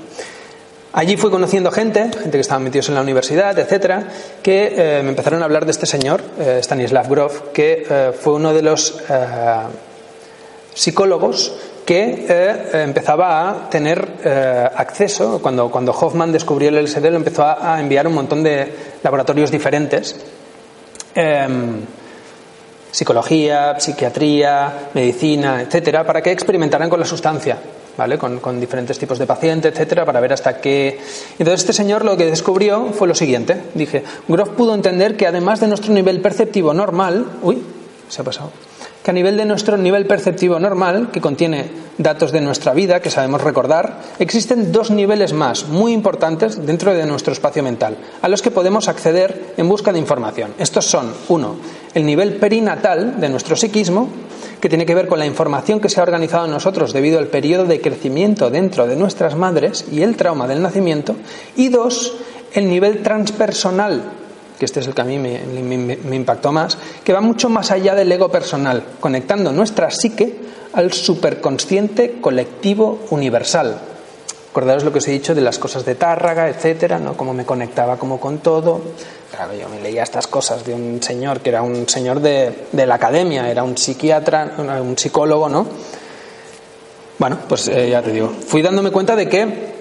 Allí fui conociendo gente, gente que estaba metidos en la universidad, etcétera, que eh, me empezaron a hablar de este señor, Stanislav Grof, que fue uno de los psicólogos que eh, empezaba a tener eh, acceso, cuando, cuando Hoffman descubrió el LSD, lo empezó a, enviar un montón de laboratorios diferentes. Em, psicología, psiquiatría, medicina, etcétera, para que experimentaran con la sustancia, ¿vale? Con, con, diferentes tipos de pacientes, etcétera, para ver hasta qué. Entonces, este señor lo que descubrió fue lo siguiente: dije, Groff pudo entender que además de nuestro nivel perceptivo normal, uy, se ha pasado que a nivel de nuestro nivel perceptivo normal, que contiene datos de nuestra vida que sabemos recordar, existen dos niveles más muy importantes dentro de nuestro espacio mental, a los que podemos acceder en busca de información. Estos son, uno, el nivel perinatal de nuestro psiquismo, que tiene que ver con la información que se ha organizado en nosotros debido al periodo de crecimiento dentro de nuestras madres y el trauma del nacimiento. Y dos, el nivel transpersonal, que este es el que a mí me, impactó más, que va mucho más allá del ego personal, conectando nuestra psique al superconsciente colectivo universal, Acordaros lo que os he dicho de las cosas de Tárraga, etcétera, ¿no? Cómo me conectaba como con todo. Claro, yo me leía estas cosas de un señor que era un señor de, la academia, era un psiquiatra, un psicólogo, ¿no? Bueno, pues eh, ya te digo, fui dándome cuenta de que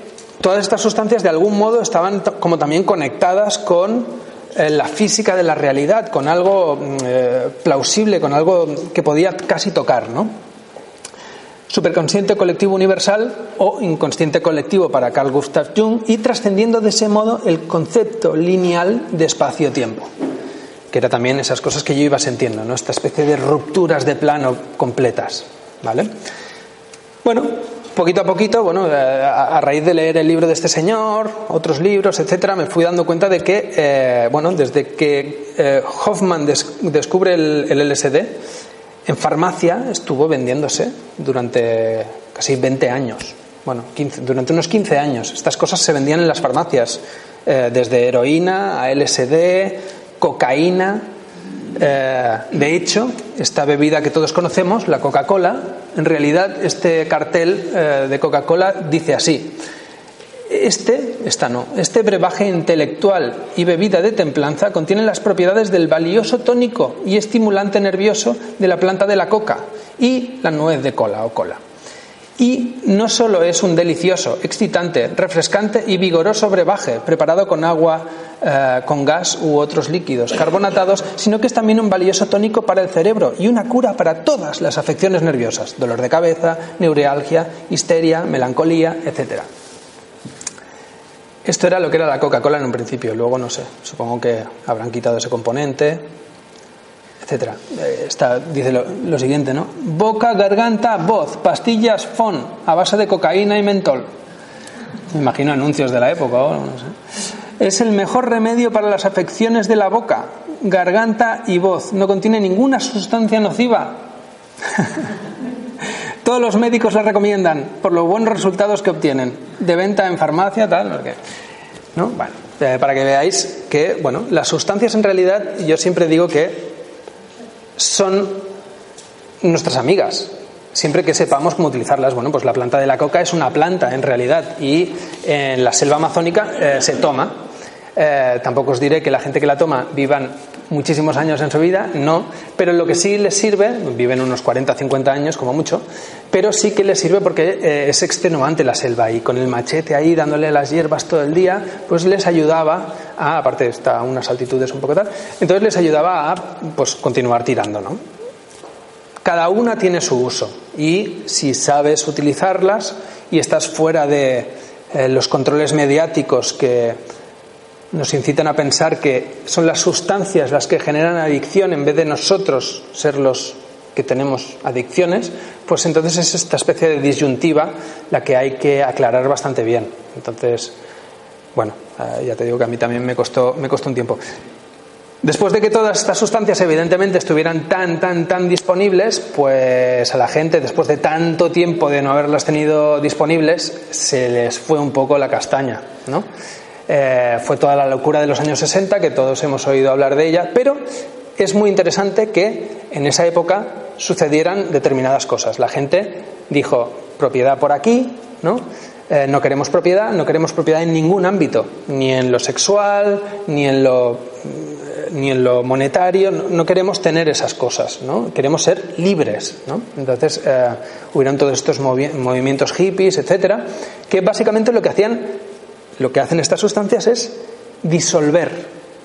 todas estas sustancias de algún modo estaban como también conectadas con la física de la realidad, con algo mm, eh, plausible, con algo que podía casi tocar, ¿no? superconsciente colectivo universal o inconsciente colectivo para Carl Gustav Jung y trascendiendo de ese modo el concepto lineal de espacio-tiempo, que era también esas cosas que yo iba sintiendo, ¿no? esta especie de rupturas de plano completas. ¿vale? Bueno, poquito a poquito, bueno, eh, a, raíz de leer el libro de este señor, otros libros, etcétera, me fui dando cuenta de que, eh, bueno, desde que eh, Hoffman descubre el, LSD, en farmacia estuvo vendiéndose durante casi 20 años. Bueno, durante unos 15 años. Estas cosas se vendían en las farmacias, desde heroína a LSD, cocaína. Eh, de hecho, esta bebida que todos conocemos, la Coca-Cola, en realidad este cartel eh, de Coca-Cola dice así. Este, esta no, este brebaje intelectual y bebida de templanza contiene las propiedades del valioso tónico y estimulante nervioso de la planta de la coca y la nuez de cola o cola. Y no solo es un delicioso, excitante, refrescante y vigoroso brebaje preparado con agua, eh, con gas u otros líquidos carbonatados, sino que es también un valioso tónico para el cerebro y una cura para todas las afecciones nerviosas, dolor de cabeza, neuralgia, histeria, melancolía, etcétera. Esto era lo que era la Coca-Cola en un principio, luego no sé, supongo que habrán quitado ese componente, etcétera. Eh, dice lo, siguiente, ¿no? Boca, garganta, voz, pastillas, fon, a base de cocaína y mentol. Me imagino anuncios de la época, o no sé. Es el mejor remedio para las afecciones de la boca, garganta y voz. No contiene ninguna sustancia nociva. Todos los médicos la recomiendan por los buenos resultados que obtienen. De venta en farmacia, tal, ¿no? Bueno, eh, para que veáis que, bueno, las sustancias en realidad, yo siempre digo que son nuestras amigas, siempre que sepamos cómo utilizarlas. Bueno, pues la planta de la coca es una planta en realidad y en la selva amazónica eh, se toma. Eh, tampoco os diré que la gente que la toma vivan muchísimos años en su vida, no, pero lo que sí les sirve, viven unos 40, 50 años como mucho, pero sí que les sirve porque eh, es extenuante la selva y con el machete ahí dándole las hierbas todo el día, pues les ayudaba a, aparte está a unas altitudes un poco tal, entonces les ayudaba a pues continuar tirando, ¿no? Cada una tiene su uso y si sabes utilizarlas y estás fuera de eh, los controles mediáticos que nos incitan a pensar que son las sustancias las que generan adicción en vez de nosotros ser los que tenemos adicciones, pues entonces es esta especie de disyuntiva la que hay que aclarar bastante bien. Entonces, bueno, eh, ya te digo que a mí también me costó, me costó un tiempo. Después de que todas estas sustancias evidentemente estuvieran tan, tan, tan disponibles, pues a la gente, después de tanto tiempo de no haberlas tenido disponibles, se les fue un poco la castaña, ¿no? Eh, fue toda la locura de los años 60, que todos hemos oído hablar de ella, pero es muy interesante que en esa época sucedieran determinadas cosas. La gente dijo propiedad por aquí, ¿no? Eh, no queremos propiedad, no queremos propiedad en ningún ámbito, ni en lo sexual, ni en lo ni en lo monetario, no, queremos tener esas cosas, ¿no? Queremos ser libres, ¿no? Entonces eh, hubieron todos estos movimientos hippies, etcétera, que básicamente lo que hacían lo que hacen estas sustancias es disolver,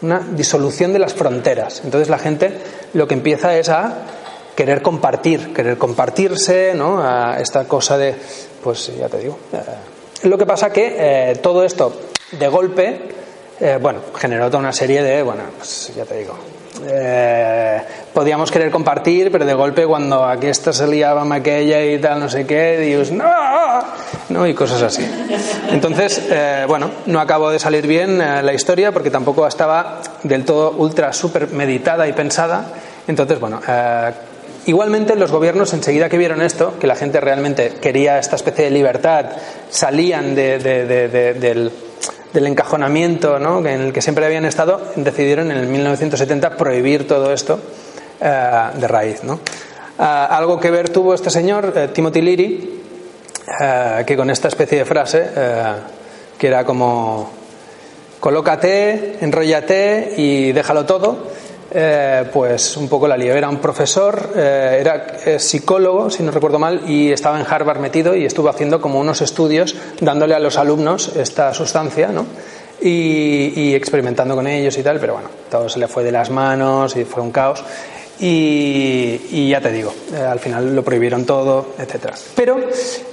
una disolución de las fronteras. Entonces la gente lo que empieza es a querer compartir, querer compartirse, ¿no? A esta cosa de, pues ya te digo. Eh, lo que pasa que eh, todo esto de golpe, eh, bueno, generó toda una serie de, bueno, pues ya te digo, eh, podíamos querer compartir, pero de golpe cuando aquí esta se liaba aquella y tal, no sé qué, Dios, no, no, y cosas así. Entonces, eh, bueno, no acabó de salir bien eh, la historia porque tampoco estaba del todo ultra super meditada y pensada. Entonces, bueno, Igualmente, los gobiernos, enseguida que vieron esto, que la gente realmente quería esta especie de libertad, salían del, encajonamiento en el que siempre habían estado, decidieron en el 1970 prohibir todo esto eh, de raíz. ¿no? Eh, algo que ver tuvo este señor, eh, Timothy Leary, que con esta especie de frase, que era como colócate, enróllate y déjalo todo, eh, pues un poco la lió. Era un profesor, eh, era eh, psicólogo, si no recuerdo mal, y estaba en Harvard metido y estuvo haciendo como unos estudios dándole a los alumnos esta sustancia, ¿no? Y, experimentando con ellos y tal, pero bueno, todo se le fue de las manos y fue un caos. Y, ya te digo, al final lo prohibieron todo, etcétera. Pero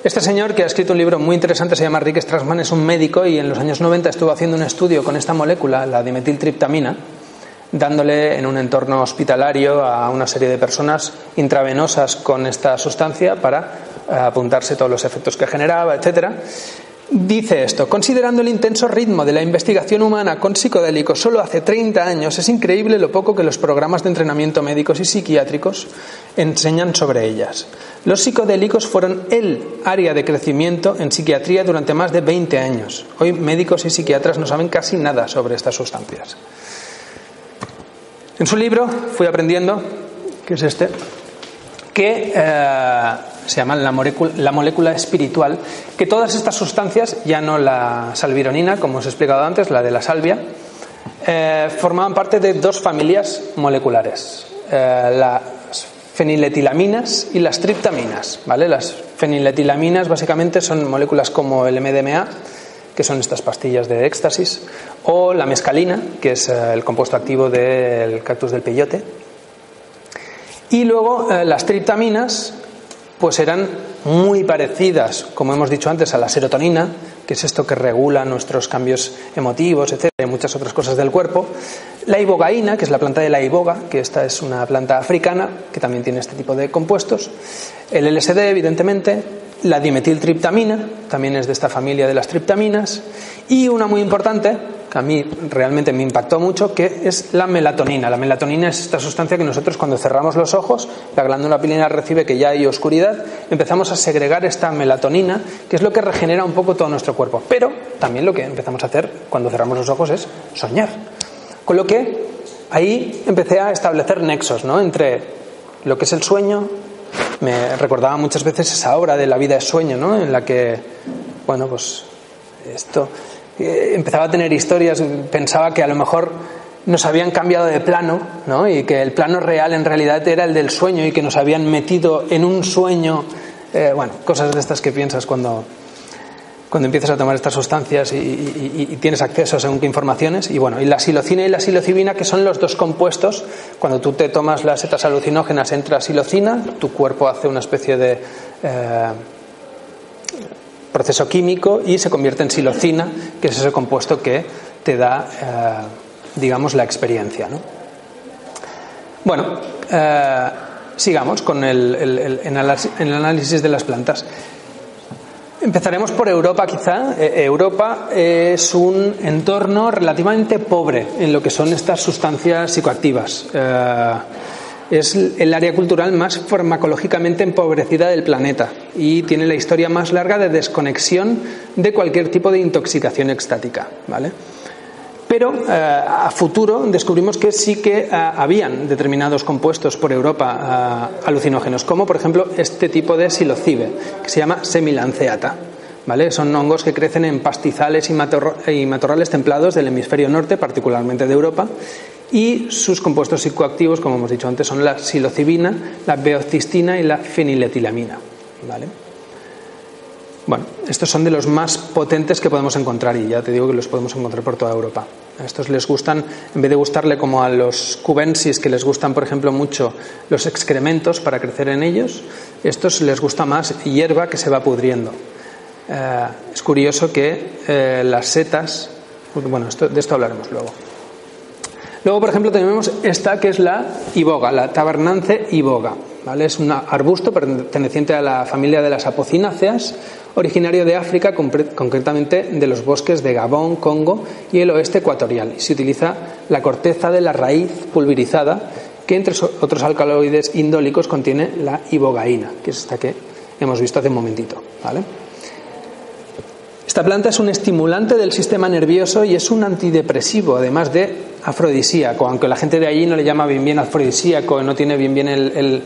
este señor que ha escrito un libro muy interesante se llama Rick Strassman, es un médico y en los años 90 estuvo haciendo un estudio con esta molécula, la dimetiltriptamina, dándole en un entorno hospitalario a una serie de personas intravenosas con esta sustancia para eh, apuntarse todos los efectos que generaba, etcétera. Dice esto, considerando el intenso ritmo de la investigación humana con psicodélicos solo hace 30 años, es increíble lo poco que los programas de entrenamiento médicos y psiquiátricos enseñan sobre ellas. Los psicodélicos fueron el área de crecimiento en psiquiatría durante más de 20 años. Hoy médicos y psiquiatras no saben casi nada sobre estas sustancias. En su libro fui aprendiendo, que es este, que eh, se llama la molécula, espiritual, que todas estas sustancias, ya no la salvironina, como os he explicado antes, la de la salvia, eh, formaban parte de dos familias moleculares, eh, las feniletilaminas y las triptaminas. ¿vale? Las feniletilaminas básicamente son moléculas como el MDMA, que son estas pastillas de éxtasis, o la mescalina, que es eh, el compuesto activo del cactus del peyote. Y luego eh, las triptaminas, pues eran muy parecidas, como hemos dicho antes, a la serotonina, que es esto que regula nuestros cambios emotivos, etcétera, y muchas otras cosas del cuerpo. La ibogaína, que es la planta de la iboga, que esta es una planta africana que también tiene este tipo de compuestos. El LSD, evidentemente, la dimetiltriptamina, también es de esta familia de las triptaminas, y una muy importante, que a mí realmente me impactó mucho, que es la melatonina. La melatonina es esta sustancia que nosotros cuando cerramos los ojos, la glándula pineal recibe que ya hay oscuridad, empezamos a segregar esta melatonina, que es lo que regenera un poco todo nuestro cuerpo. Pero también lo que empezamos a hacer cuando cerramos los ojos es soñar. Con lo que ahí empecé a establecer nexos ¿no? entre lo que es el sueño, me recordaba muchas veces esa obra de La vida es sueño, ¿no? En la que, bueno, pues esto eh, empezaba a tener historias, pensaba que a lo mejor nos habían cambiado de plano, ¿no? Y que el plano real en realidad era el del sueño y que nos habían metido en un sueño, eh, bueno, cosas de estas que piensas cuando cuando empiezas a tomar estas sustancias y, tienes acceso según qué informaciones. Y bueno, y la silocina y la silocibina, que son los dos compuestos, cuando tú te tomas las setas alucinógenas, entra silocina, tu cuerpo hace una especie de eh, proceso químico y se convierte en silocina, que es ese compuesto que te da, eh, digamos, la experiencia. Bueno, eh, sigamos con el análisis de las plantas. Empezaremos por Europa quizá. Eh, Europa es un entorno relativamente pobre en lo que son estas sustancias psicoactivas. Eh, es el área cultural más farmacológicamente empobrecida del planeta y tiene la historia más larga de desconexión de cualquier tipo de intoxicación extática. ¿vale? Pero eh, a futuro descubrimos que sí que eh, habían determinados compuestos por Europa eh, alucinógenos, como por ejemplo este tipo de silocibe, que se llama semilanceata. ¿Vale? Son hongos que crecen en pastizales y, matorrales templados del hemisferio norte, particularmente de Europa, y sus compuestos psicoactivos, como hemos dicho antes, son la psilocibina, la beocistina y la feniletilamina. ¿Vale? Bueno, estos son de los más potentes que podemos encontrar y ya te digo que los podemos encontrar por toda Europa. A estos les gustan, en vez de gustarle como a los cubensis, que les gustan, por ejemplo, mucho los excrementos para crecer en ellos, estos les gusta más hierba que se va pudriendo. Eh, es curioso que eh, las setas, bueno, de esto hablaremos luego. Luego, por ejemplo, tenemos esta que es la iboga, la tabernance iboga. Es un arbusto perteneciente a la familia de las apocináceas originario de África, concretamente de los bosques de Gabón, Congo y el oeste ecuatorial. Se utiliza la corteza de la raíz pulverizada que entre otros alcaloides indólicos contiene la ibogaína, que es esta que hemos visto hace un momentito. ¿vale? Esta planta es un estimulante del sistema nervioso y es un antidepresivo, además de afrodisíaco, aunque la gente de allí no le llama bien bien afrodisíaco, no tiene bien bien el,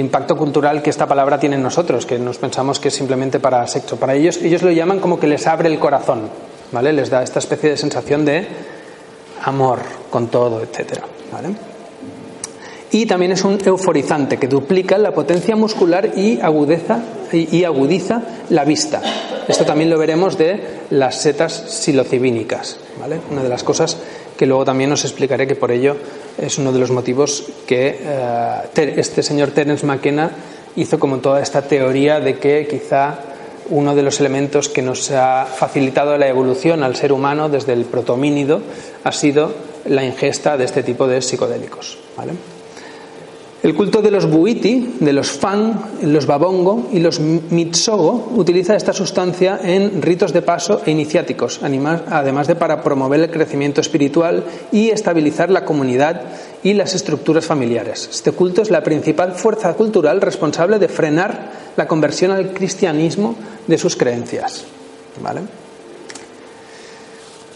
impacto cultural que esta palabra tiene en nosotros, que nos pensamos que es simplemente para sexo. Para ellos, ellos lo llaman como que les abre el corazón, ¿vale? Les da esta especie de sensación de amor con todo, etcétera, ¿vale? y también es un euforizante que duplica la potencia muscular y, agudeza, y agudiza la vista. Esto también lo veremos de las setas psilocibínicas, ¿vale? Una de las cosas que luego también os explicaré que por ello es uno de los motivos que eh, este señor Terence McKenna hizo como toda esta teoría de que quizá uno de los elementos que nos ha facilitado la evolución al ser humano desde el protomínido ha sido la ingesta de este tipo de psicodélicos. ¿vale? El culto de los buiti, de los fan, los babongo y los mitsogo utiliza esta sustancia en ritos de paso e iniciáticos, además de para promover el crecimiento espiritual y estabilizar la comunidad y las estructuras familiares. Este culto es la principal fuerza cultural responsable de frenar la conversión al cristianismo de sus creencias. ¿Vale?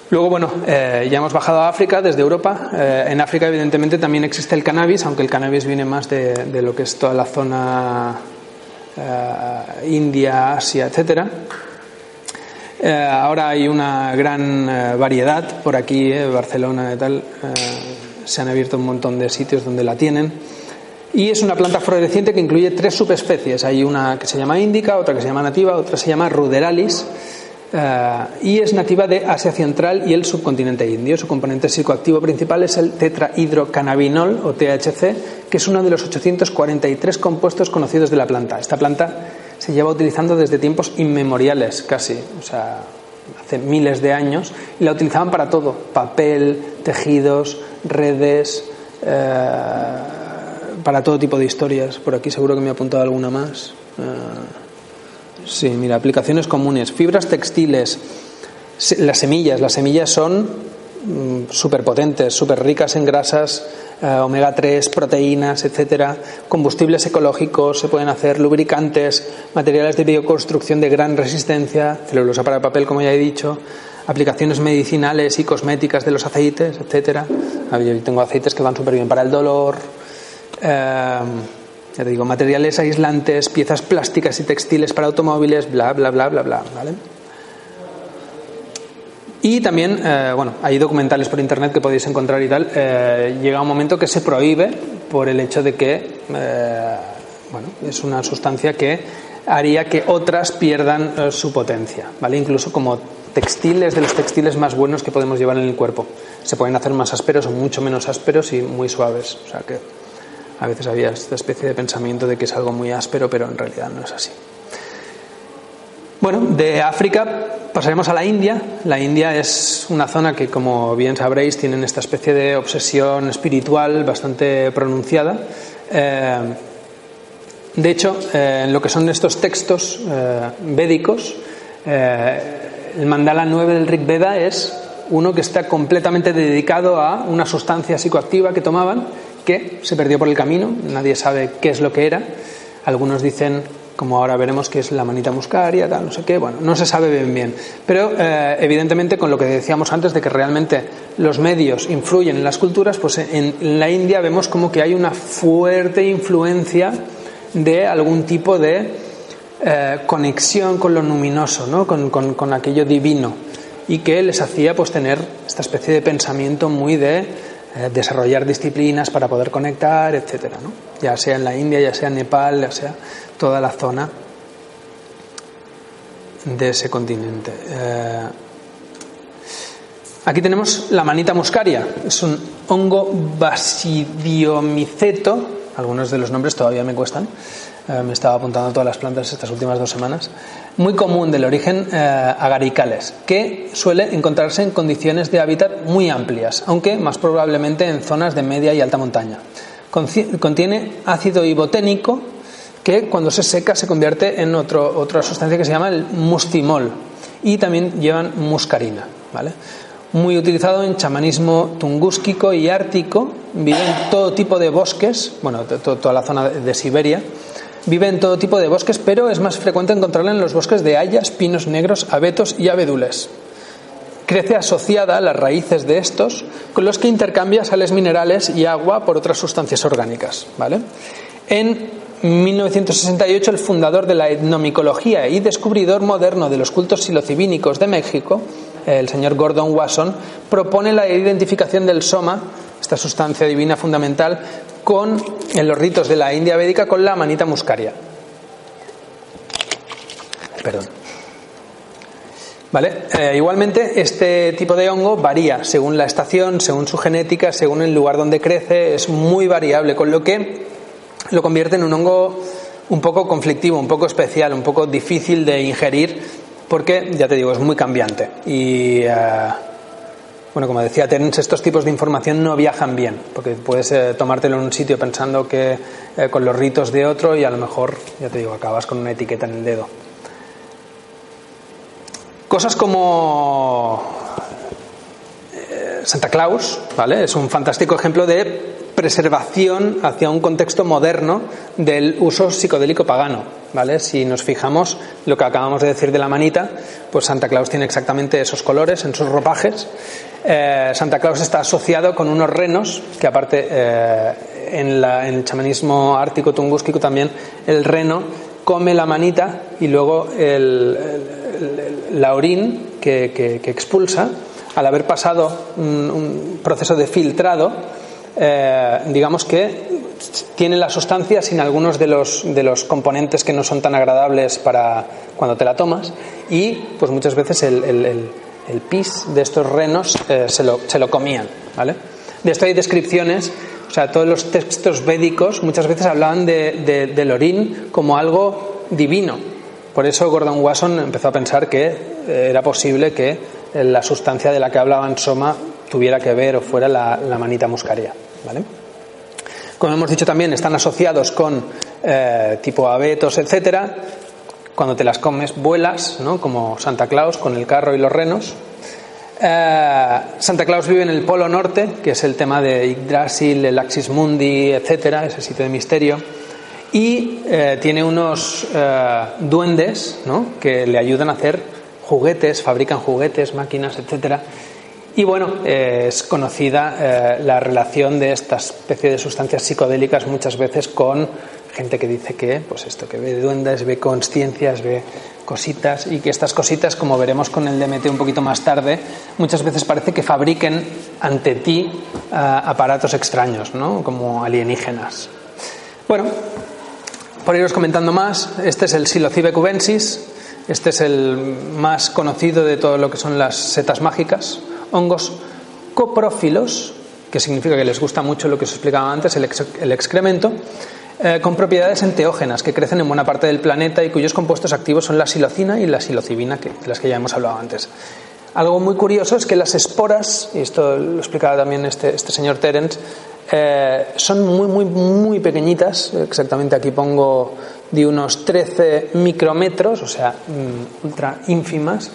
Luego, bueno, eh, ya hemos bajado a África desde Europa. Eh, en África, evidentemente, también existe el cannabis, aunque el cannabis viene más de, lo que es toda la zona eh, India, Asia, etcétera. ahora hay una gran variedad por aquí, Barcelona y tal. se han abierto un montón de sitios donde la tienen. Y es una planta floreciente que incluye tres subespecies. Hay una que se llama índica, otra que se llama nativa, otra se llama ruderalis eh, y es nativa de Asia Central y el subcontinente indio. Su componente psicoactivo principal es el tetrahidrocannabinol o THC, que es uno de los 843 compuestos conocidos de la planta. Esta planta se lleva utilizando desde tiempos inmemoriales, casi, o sea, hace miles de años, y la utilizaban para todo: papel, tejidos, redes. Eh, para todo tipo de historias. Por aquí seguro que me he apuntado alguna más. Eh, Sí, mira, aplicaciones comunes. Fibras textiles. Las semillas. Las semillas son mm, súper potentes, súper ricas en grasas, eh, omega 3, proteínas, etcétera. Combustibles ecológicos, se pueden hacer lubricantes, materiales de bioconstrucción de gran resistencia, celulosa para papel, como ya he dicho, aplicaciones medicinales y cosméticas de los aceites, etcétera. Yo tengo aceites que van súper bien para el dolor. Eh, ya te digo, materiales aislantes, piezas plásticas y textiles para automóviles, bla, bla, bla, bla, bla, ¿vale? Y también, eh, bueno, hay documentales por internet que podéis encontrar y tal. Eh, llega un momento que se prohíbe por el hecho de que, eh, bueno, es una sustancia que haría que otras pierdan su potencia, ¿vale? Incluso como textiles, de los textiles más buenos que podemos llevar en el cuerpo. Se pueden hacer más ásperos o mucho menos ásperos y muy suaves. O sea que a veces había esta especie de pensamiento de que es algo muy áspero, pero en realidad no es así. Bueno, de África pasaremos a la India. La India es una zona que, como bien sabréis, tienen esta especie de obsesión espiritual bastante pronunciada. Eh, de hecho, eh, en lo que son estos textos eh, védicos, el mandala 9 del Rig Veda es uno que está completamente dedicado a una sustancia psicoactiva que tomaban que se perdió por el camino, nadie sabe qué es lo que era. Algunos dicen, como ahora veremos, que es la manita muscaria, tal, no sé qué, bueno, no se sabe bien bien. Pero eh, evidentemente con lo que decíamos antes de que realmente los medios influyen en las culturas, pues en, la India vemos como que hay una fuerte influencia de algún tipo de eh, conexión con lo luminoso, ¿no? con, con aquello divino y que les hacía pues tener esta especie de pensamiento muy de eh, desarrollar disciplinas para poder conectar, etcétera, ¿no? ya sea en la India, ya sea en Nepal, ya sea toda la zona de ese continente. Eh, aquí tenemos la manita muscaria, es un hongo basidiomiceto, algunos de los nombres todavía me cuestan, eh, me estaba apuntando todas las plantas estas últimas dos semanas, muy común del origen eh, agaricales, que suele encontrarse en condiciones de hábitat muy amplias, aunque más probablemente en zonas de media y alta montaña. Contiene ácido iboténico que cuando se seca se convierte en otro, otra sustancia que se llama el mustimol y también llevan muscarina. ¿vale? muy utilizado en chamanismo tungúsquico y ártico, vive en todo tipo de bosques, bueno, toda la zona de Siberia, vive en todo tipo de bosques, pero es más frecuente encontrarla en los bosques de hayas, pinos negros, abetos y abedules. Crece asociada a las raíces de estos, con los que intercambia sales minerales y agua por otras sustancias orgánicas. ¿vale? En 1968, el fundador de la etnomicología y descubridor moderno de los cultos silocibínicos de México, el señor Gordon Wasson, propone la identificación del soma, esta sustancia divina fundamental, con, en los ritos de la India védica con la manita muscaria. Perdón. ¿Vale? Eh, igualmente, este tipo de hongo varía según la estación, según su genética, según el lugar donde crece, es muy variable, con lo que lo convierte en un hongo un poco conflictivo, un poco especial, un poco difícil de ingerir, porque, ya te digo, es muy cambiante. Y, eh, bueno, como decía Terence, estos tipos de información no viajan bien, porque puedes eh, tomártelo en un sitio pensando que eh, con los ritos de otro y a lo mejor, ya te digo, acabas con una etiqueta en el dedo. Cosas como Santa Claus, ¿vale? Es un fantástico ejemplo de preservación hacia un contexto moderno del uso psicodélico pagano. ¿vale? Si nos fijamos lo que acabamos de decir de la manita, pues Santa Claus tiene exactamente esos colores en sus ropajes. Eh, Santa Claus está asociado con unos renos, que aparte eh, en, el chamanismo ártico tungúsquico también el reno come la manita y luego la orín que, expulsa, al haber pasado un proceso de filtrado, eh, digamos que tiene la sustancia sin algunos de los, de los componentes que no son tan agradables para cuando te la tomas y pues muchas veces el, pis de estos renos eh, se, lo, se, lo, comían. ¿vale? De esto hay descripciones, o sea, todos los textos védicos muchas veces hablaban de, del orín como algo divino. Por eso Gordon Wasson empezó a pensar que eh, era posible que la sustancia de la que hablaban Soma tuviera que ver o fuera la, manita muscaria. Como hemos dicho también, están asociados con eh, tipo abetos, etcétera. Cuando te las comes, vuelas, ¿no? como Santa Claus con el carro y los renos. Eh, Santa Claus vive en el Polo Norte, que es el tema de Yggdrasil, el Axis Mundi, etcétera, ese sitio de misterio. Y eh, tiene unos duendes ¿no? que le ayudan a hacer juguetes, fabrican juguetes, máquinas, etcétera y bueno, es conocida eh, la relación de esta especie de sustancias psicodélicas muchas veces con gente que dice que, pues esto, que ve duendes, ve conciencias, ve cositas y que estas cositas, como veremos con el DMT un poquito más tarde, muchas veces parece que fabriquen ante ti eh, aparatos extraños, ¿no? Como alienígenas. Bueno, por iros comentando más, este es el Psilocybe cubensis, este es el más conocido de todo lo que son las setas mágicas hongos coprófilos, que significa que les gusta mucho lo que os explicaba antes, el, excremento, eh, con propiedades enteógenas que crecen en buena parte del planeta y cuyos compuestos activos son la silocina y la silocibina, que, de las que ya hemos hablado antes. Algo muy curioso es que las esporas, y esto lo explicaba también este, este señor Terence, eh, son muy, muy, muy pequeñitas, exactamente aquí pongo de unos 13 micrómetros, o sea, mm, ultra ínfimas,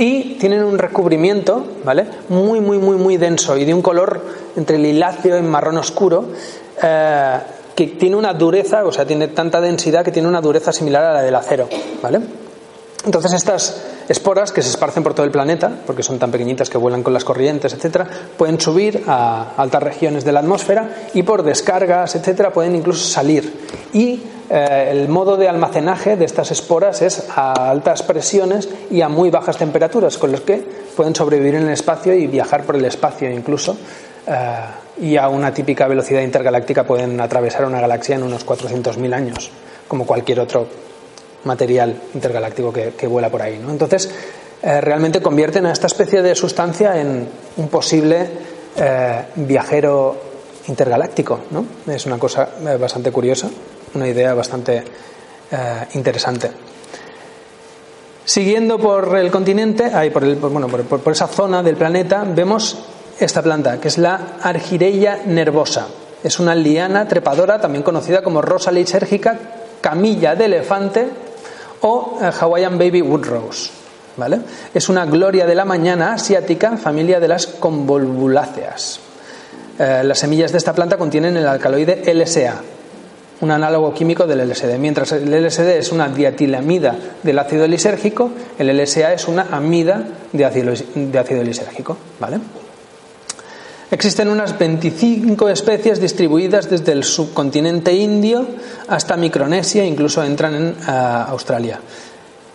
y tienen un recubrimiento, ¿vale? Muy, muy, muy, muy denso y de un color entre liláceo y marrón oscuro, eh, que tiene una dureza, o sea, tiene tanta densidad que tiene una dureza similar a la del acero, ¿vale? Entonces estas esporas que se esparcen por todo el planeta, porque son tan pequeñitas que vuelan con las corrientes, etcétera, pueden subir a altas regiones de la atmósfera y por descargas, etcétera, pueden incluso salir. Y eh, el modo de almacenaje de estas esporas es a altas presiones y a muy bajas temperaturas, con los que pueden sobrevivir en el espacio y viajar por el espacio incluso. Eh, y a una típica velocidad intergaláctica pueden atravesar una galaxia en unos 400.000 años, como cualquier otro material intergaláctico que, vuela por ahí. ¿no? Entonces, eh, realmente convierten a esta especie de sustancia en un posible viajero intergaláctico. ¿no? Es una cosa bastante curiosa, una idea bastante interesante. Siguiendo por el continente, por, el, bueno, por, esa zona del planeta, vemos esta planta, que es la argireia nervosa. Es una liana trepadora, también conocida como rosa lisérgica, camilla de elefante o eh, Hawaiian Baby Wood Rose. ¿vale? Es una gloria de la mañana asiática, familia de las convolvuláceas. Eh, las semillas de esta planta contienen el alcaloide LSA, un análogo químico del LSD. Mientras el LSD es una diatilamida del ácido lisérgico, el LSA es una amida de ácido, lisérgico. ¿vale? Existen unas 25 especies distribuidas desde el subcontinente indio hasta Micronesia, incluso entran en eh, Australia.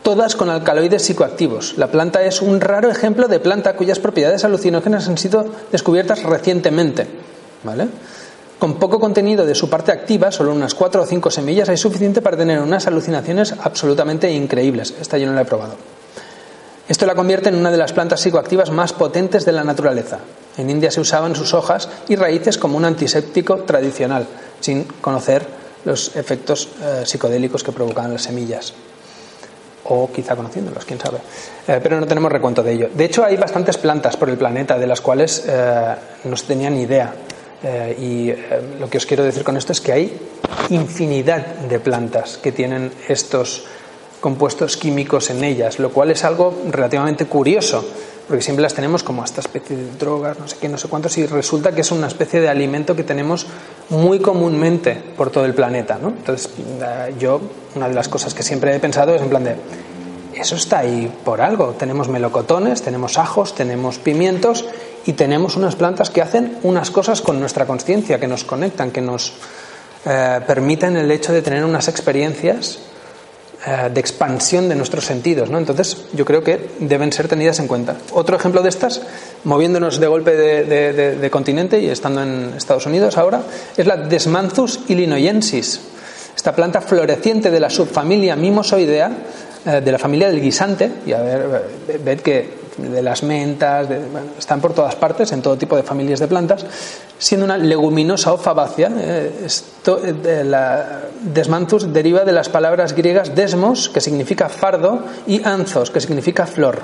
Todas con alcaloides psicoactivos. La planta es un raro ejemplo de planta cuyas propiedades alucinógenas han sido descubiertas recientemente. ¿Vale? Con poco contenido de su parte activa, solo unas cuatro o cinco semillas, hay suficiente para tener unas alucinaciones absolutamente increíbles. Esta yo no la he probado. Esto la convierte en una de las plantas psicoactivas más potentes de la naturaleza. En India se usaban sus hojas y raíces como un antiséptico tradicional, sin conocer los efectos eh, psicodélicos que provocaban las semillas. O quizá conociéndolos, quién sabe. Eh, pero no tenemos recuento de ello. De hecho, hay bastantes plantas por el planeta de las cuales eh, no se tenía ni idea. Eh, y eh, lo que os quiero decir con esto es que hay infinidad de plantas que tienen estos compuestos químicos en ellas, lo cual es algo relativamente curioso, porque siempre las tenemos como esta especie de drogas, no sé qué, no sé cuántos, y resulta que es una especie de alimento que tenemos muy comúnmente por todo el planeta. ¿no? Entonces, eh, yo, una de las cosas que siempre he pensado es en plan de, eso está ahí por algo. Tenemos melocotones, tenemos ajos, tenemos pimientos y tenemos unas plantas que hacen unas cosas con nuestra conciencia, que nos conectan, que nos eh, permiten el hecho de tener unas experiencias eh, de expansión de nuestros sentidos. ¿no? Entonces, yo creo que deben ser tenidas en cuenta. Otro ejemplo de estas, moviéndonos de golpe de, continente y estando en Estados Unidos ahora, es la Desmanthus illinoiensis. Esta planta floreciente de la subfamilia Mimosoidea, eh, de la familia del guisante, y a ver, ved que de las mentas, están por todas partes, en todo tipo de familias de plantas, siendo una leguminosa o fabácea. Eh, esto, eh, la desmanthus deriva de las palabras griegas desmos, que significa fardo, y anthos, que significa flor.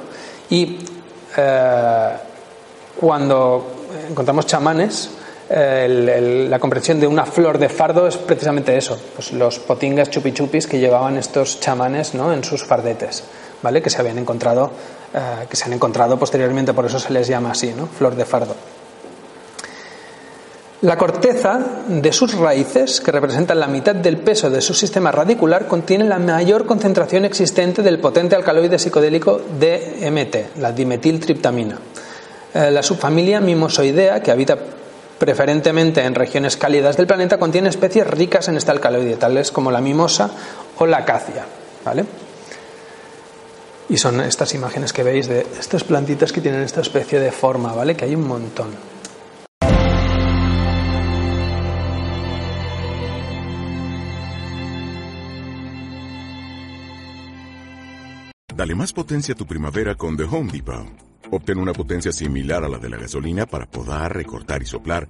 Y eh, cuando encontramos chamanes, la comprensión de una flor de fardo es precisamente eso, pues los potingas chupichupis que llevaban estos chamanes ¿no? en sus fardetes, ¿vale? que se habían encontrado eh, que se han encontrado posteriormente, por eso se les llama así, ¿no? flor de fardo. La corteza de sus raíces, que representan la mitad del peso de su sistema radicular, contiene la mayor concentración existente del potente alcaloide psicodélico DMT, la dimetiltriptamina. Eh, la subfamilia Mimosoidea, que habita preferentemente en regiones cálidas del planeta, contiene especies ricas en este alcaloide, tales como la mimosa o la acacia. ¿vale? Y son estas imágenes que veis de estas plantitas que tienen esta especie de forma, ¿vale? Que hay un montón. Dale más potencia a tu primavera con The Home Depot. Obtén una potencia similar a la de la gasolina para podar, recortar y soplar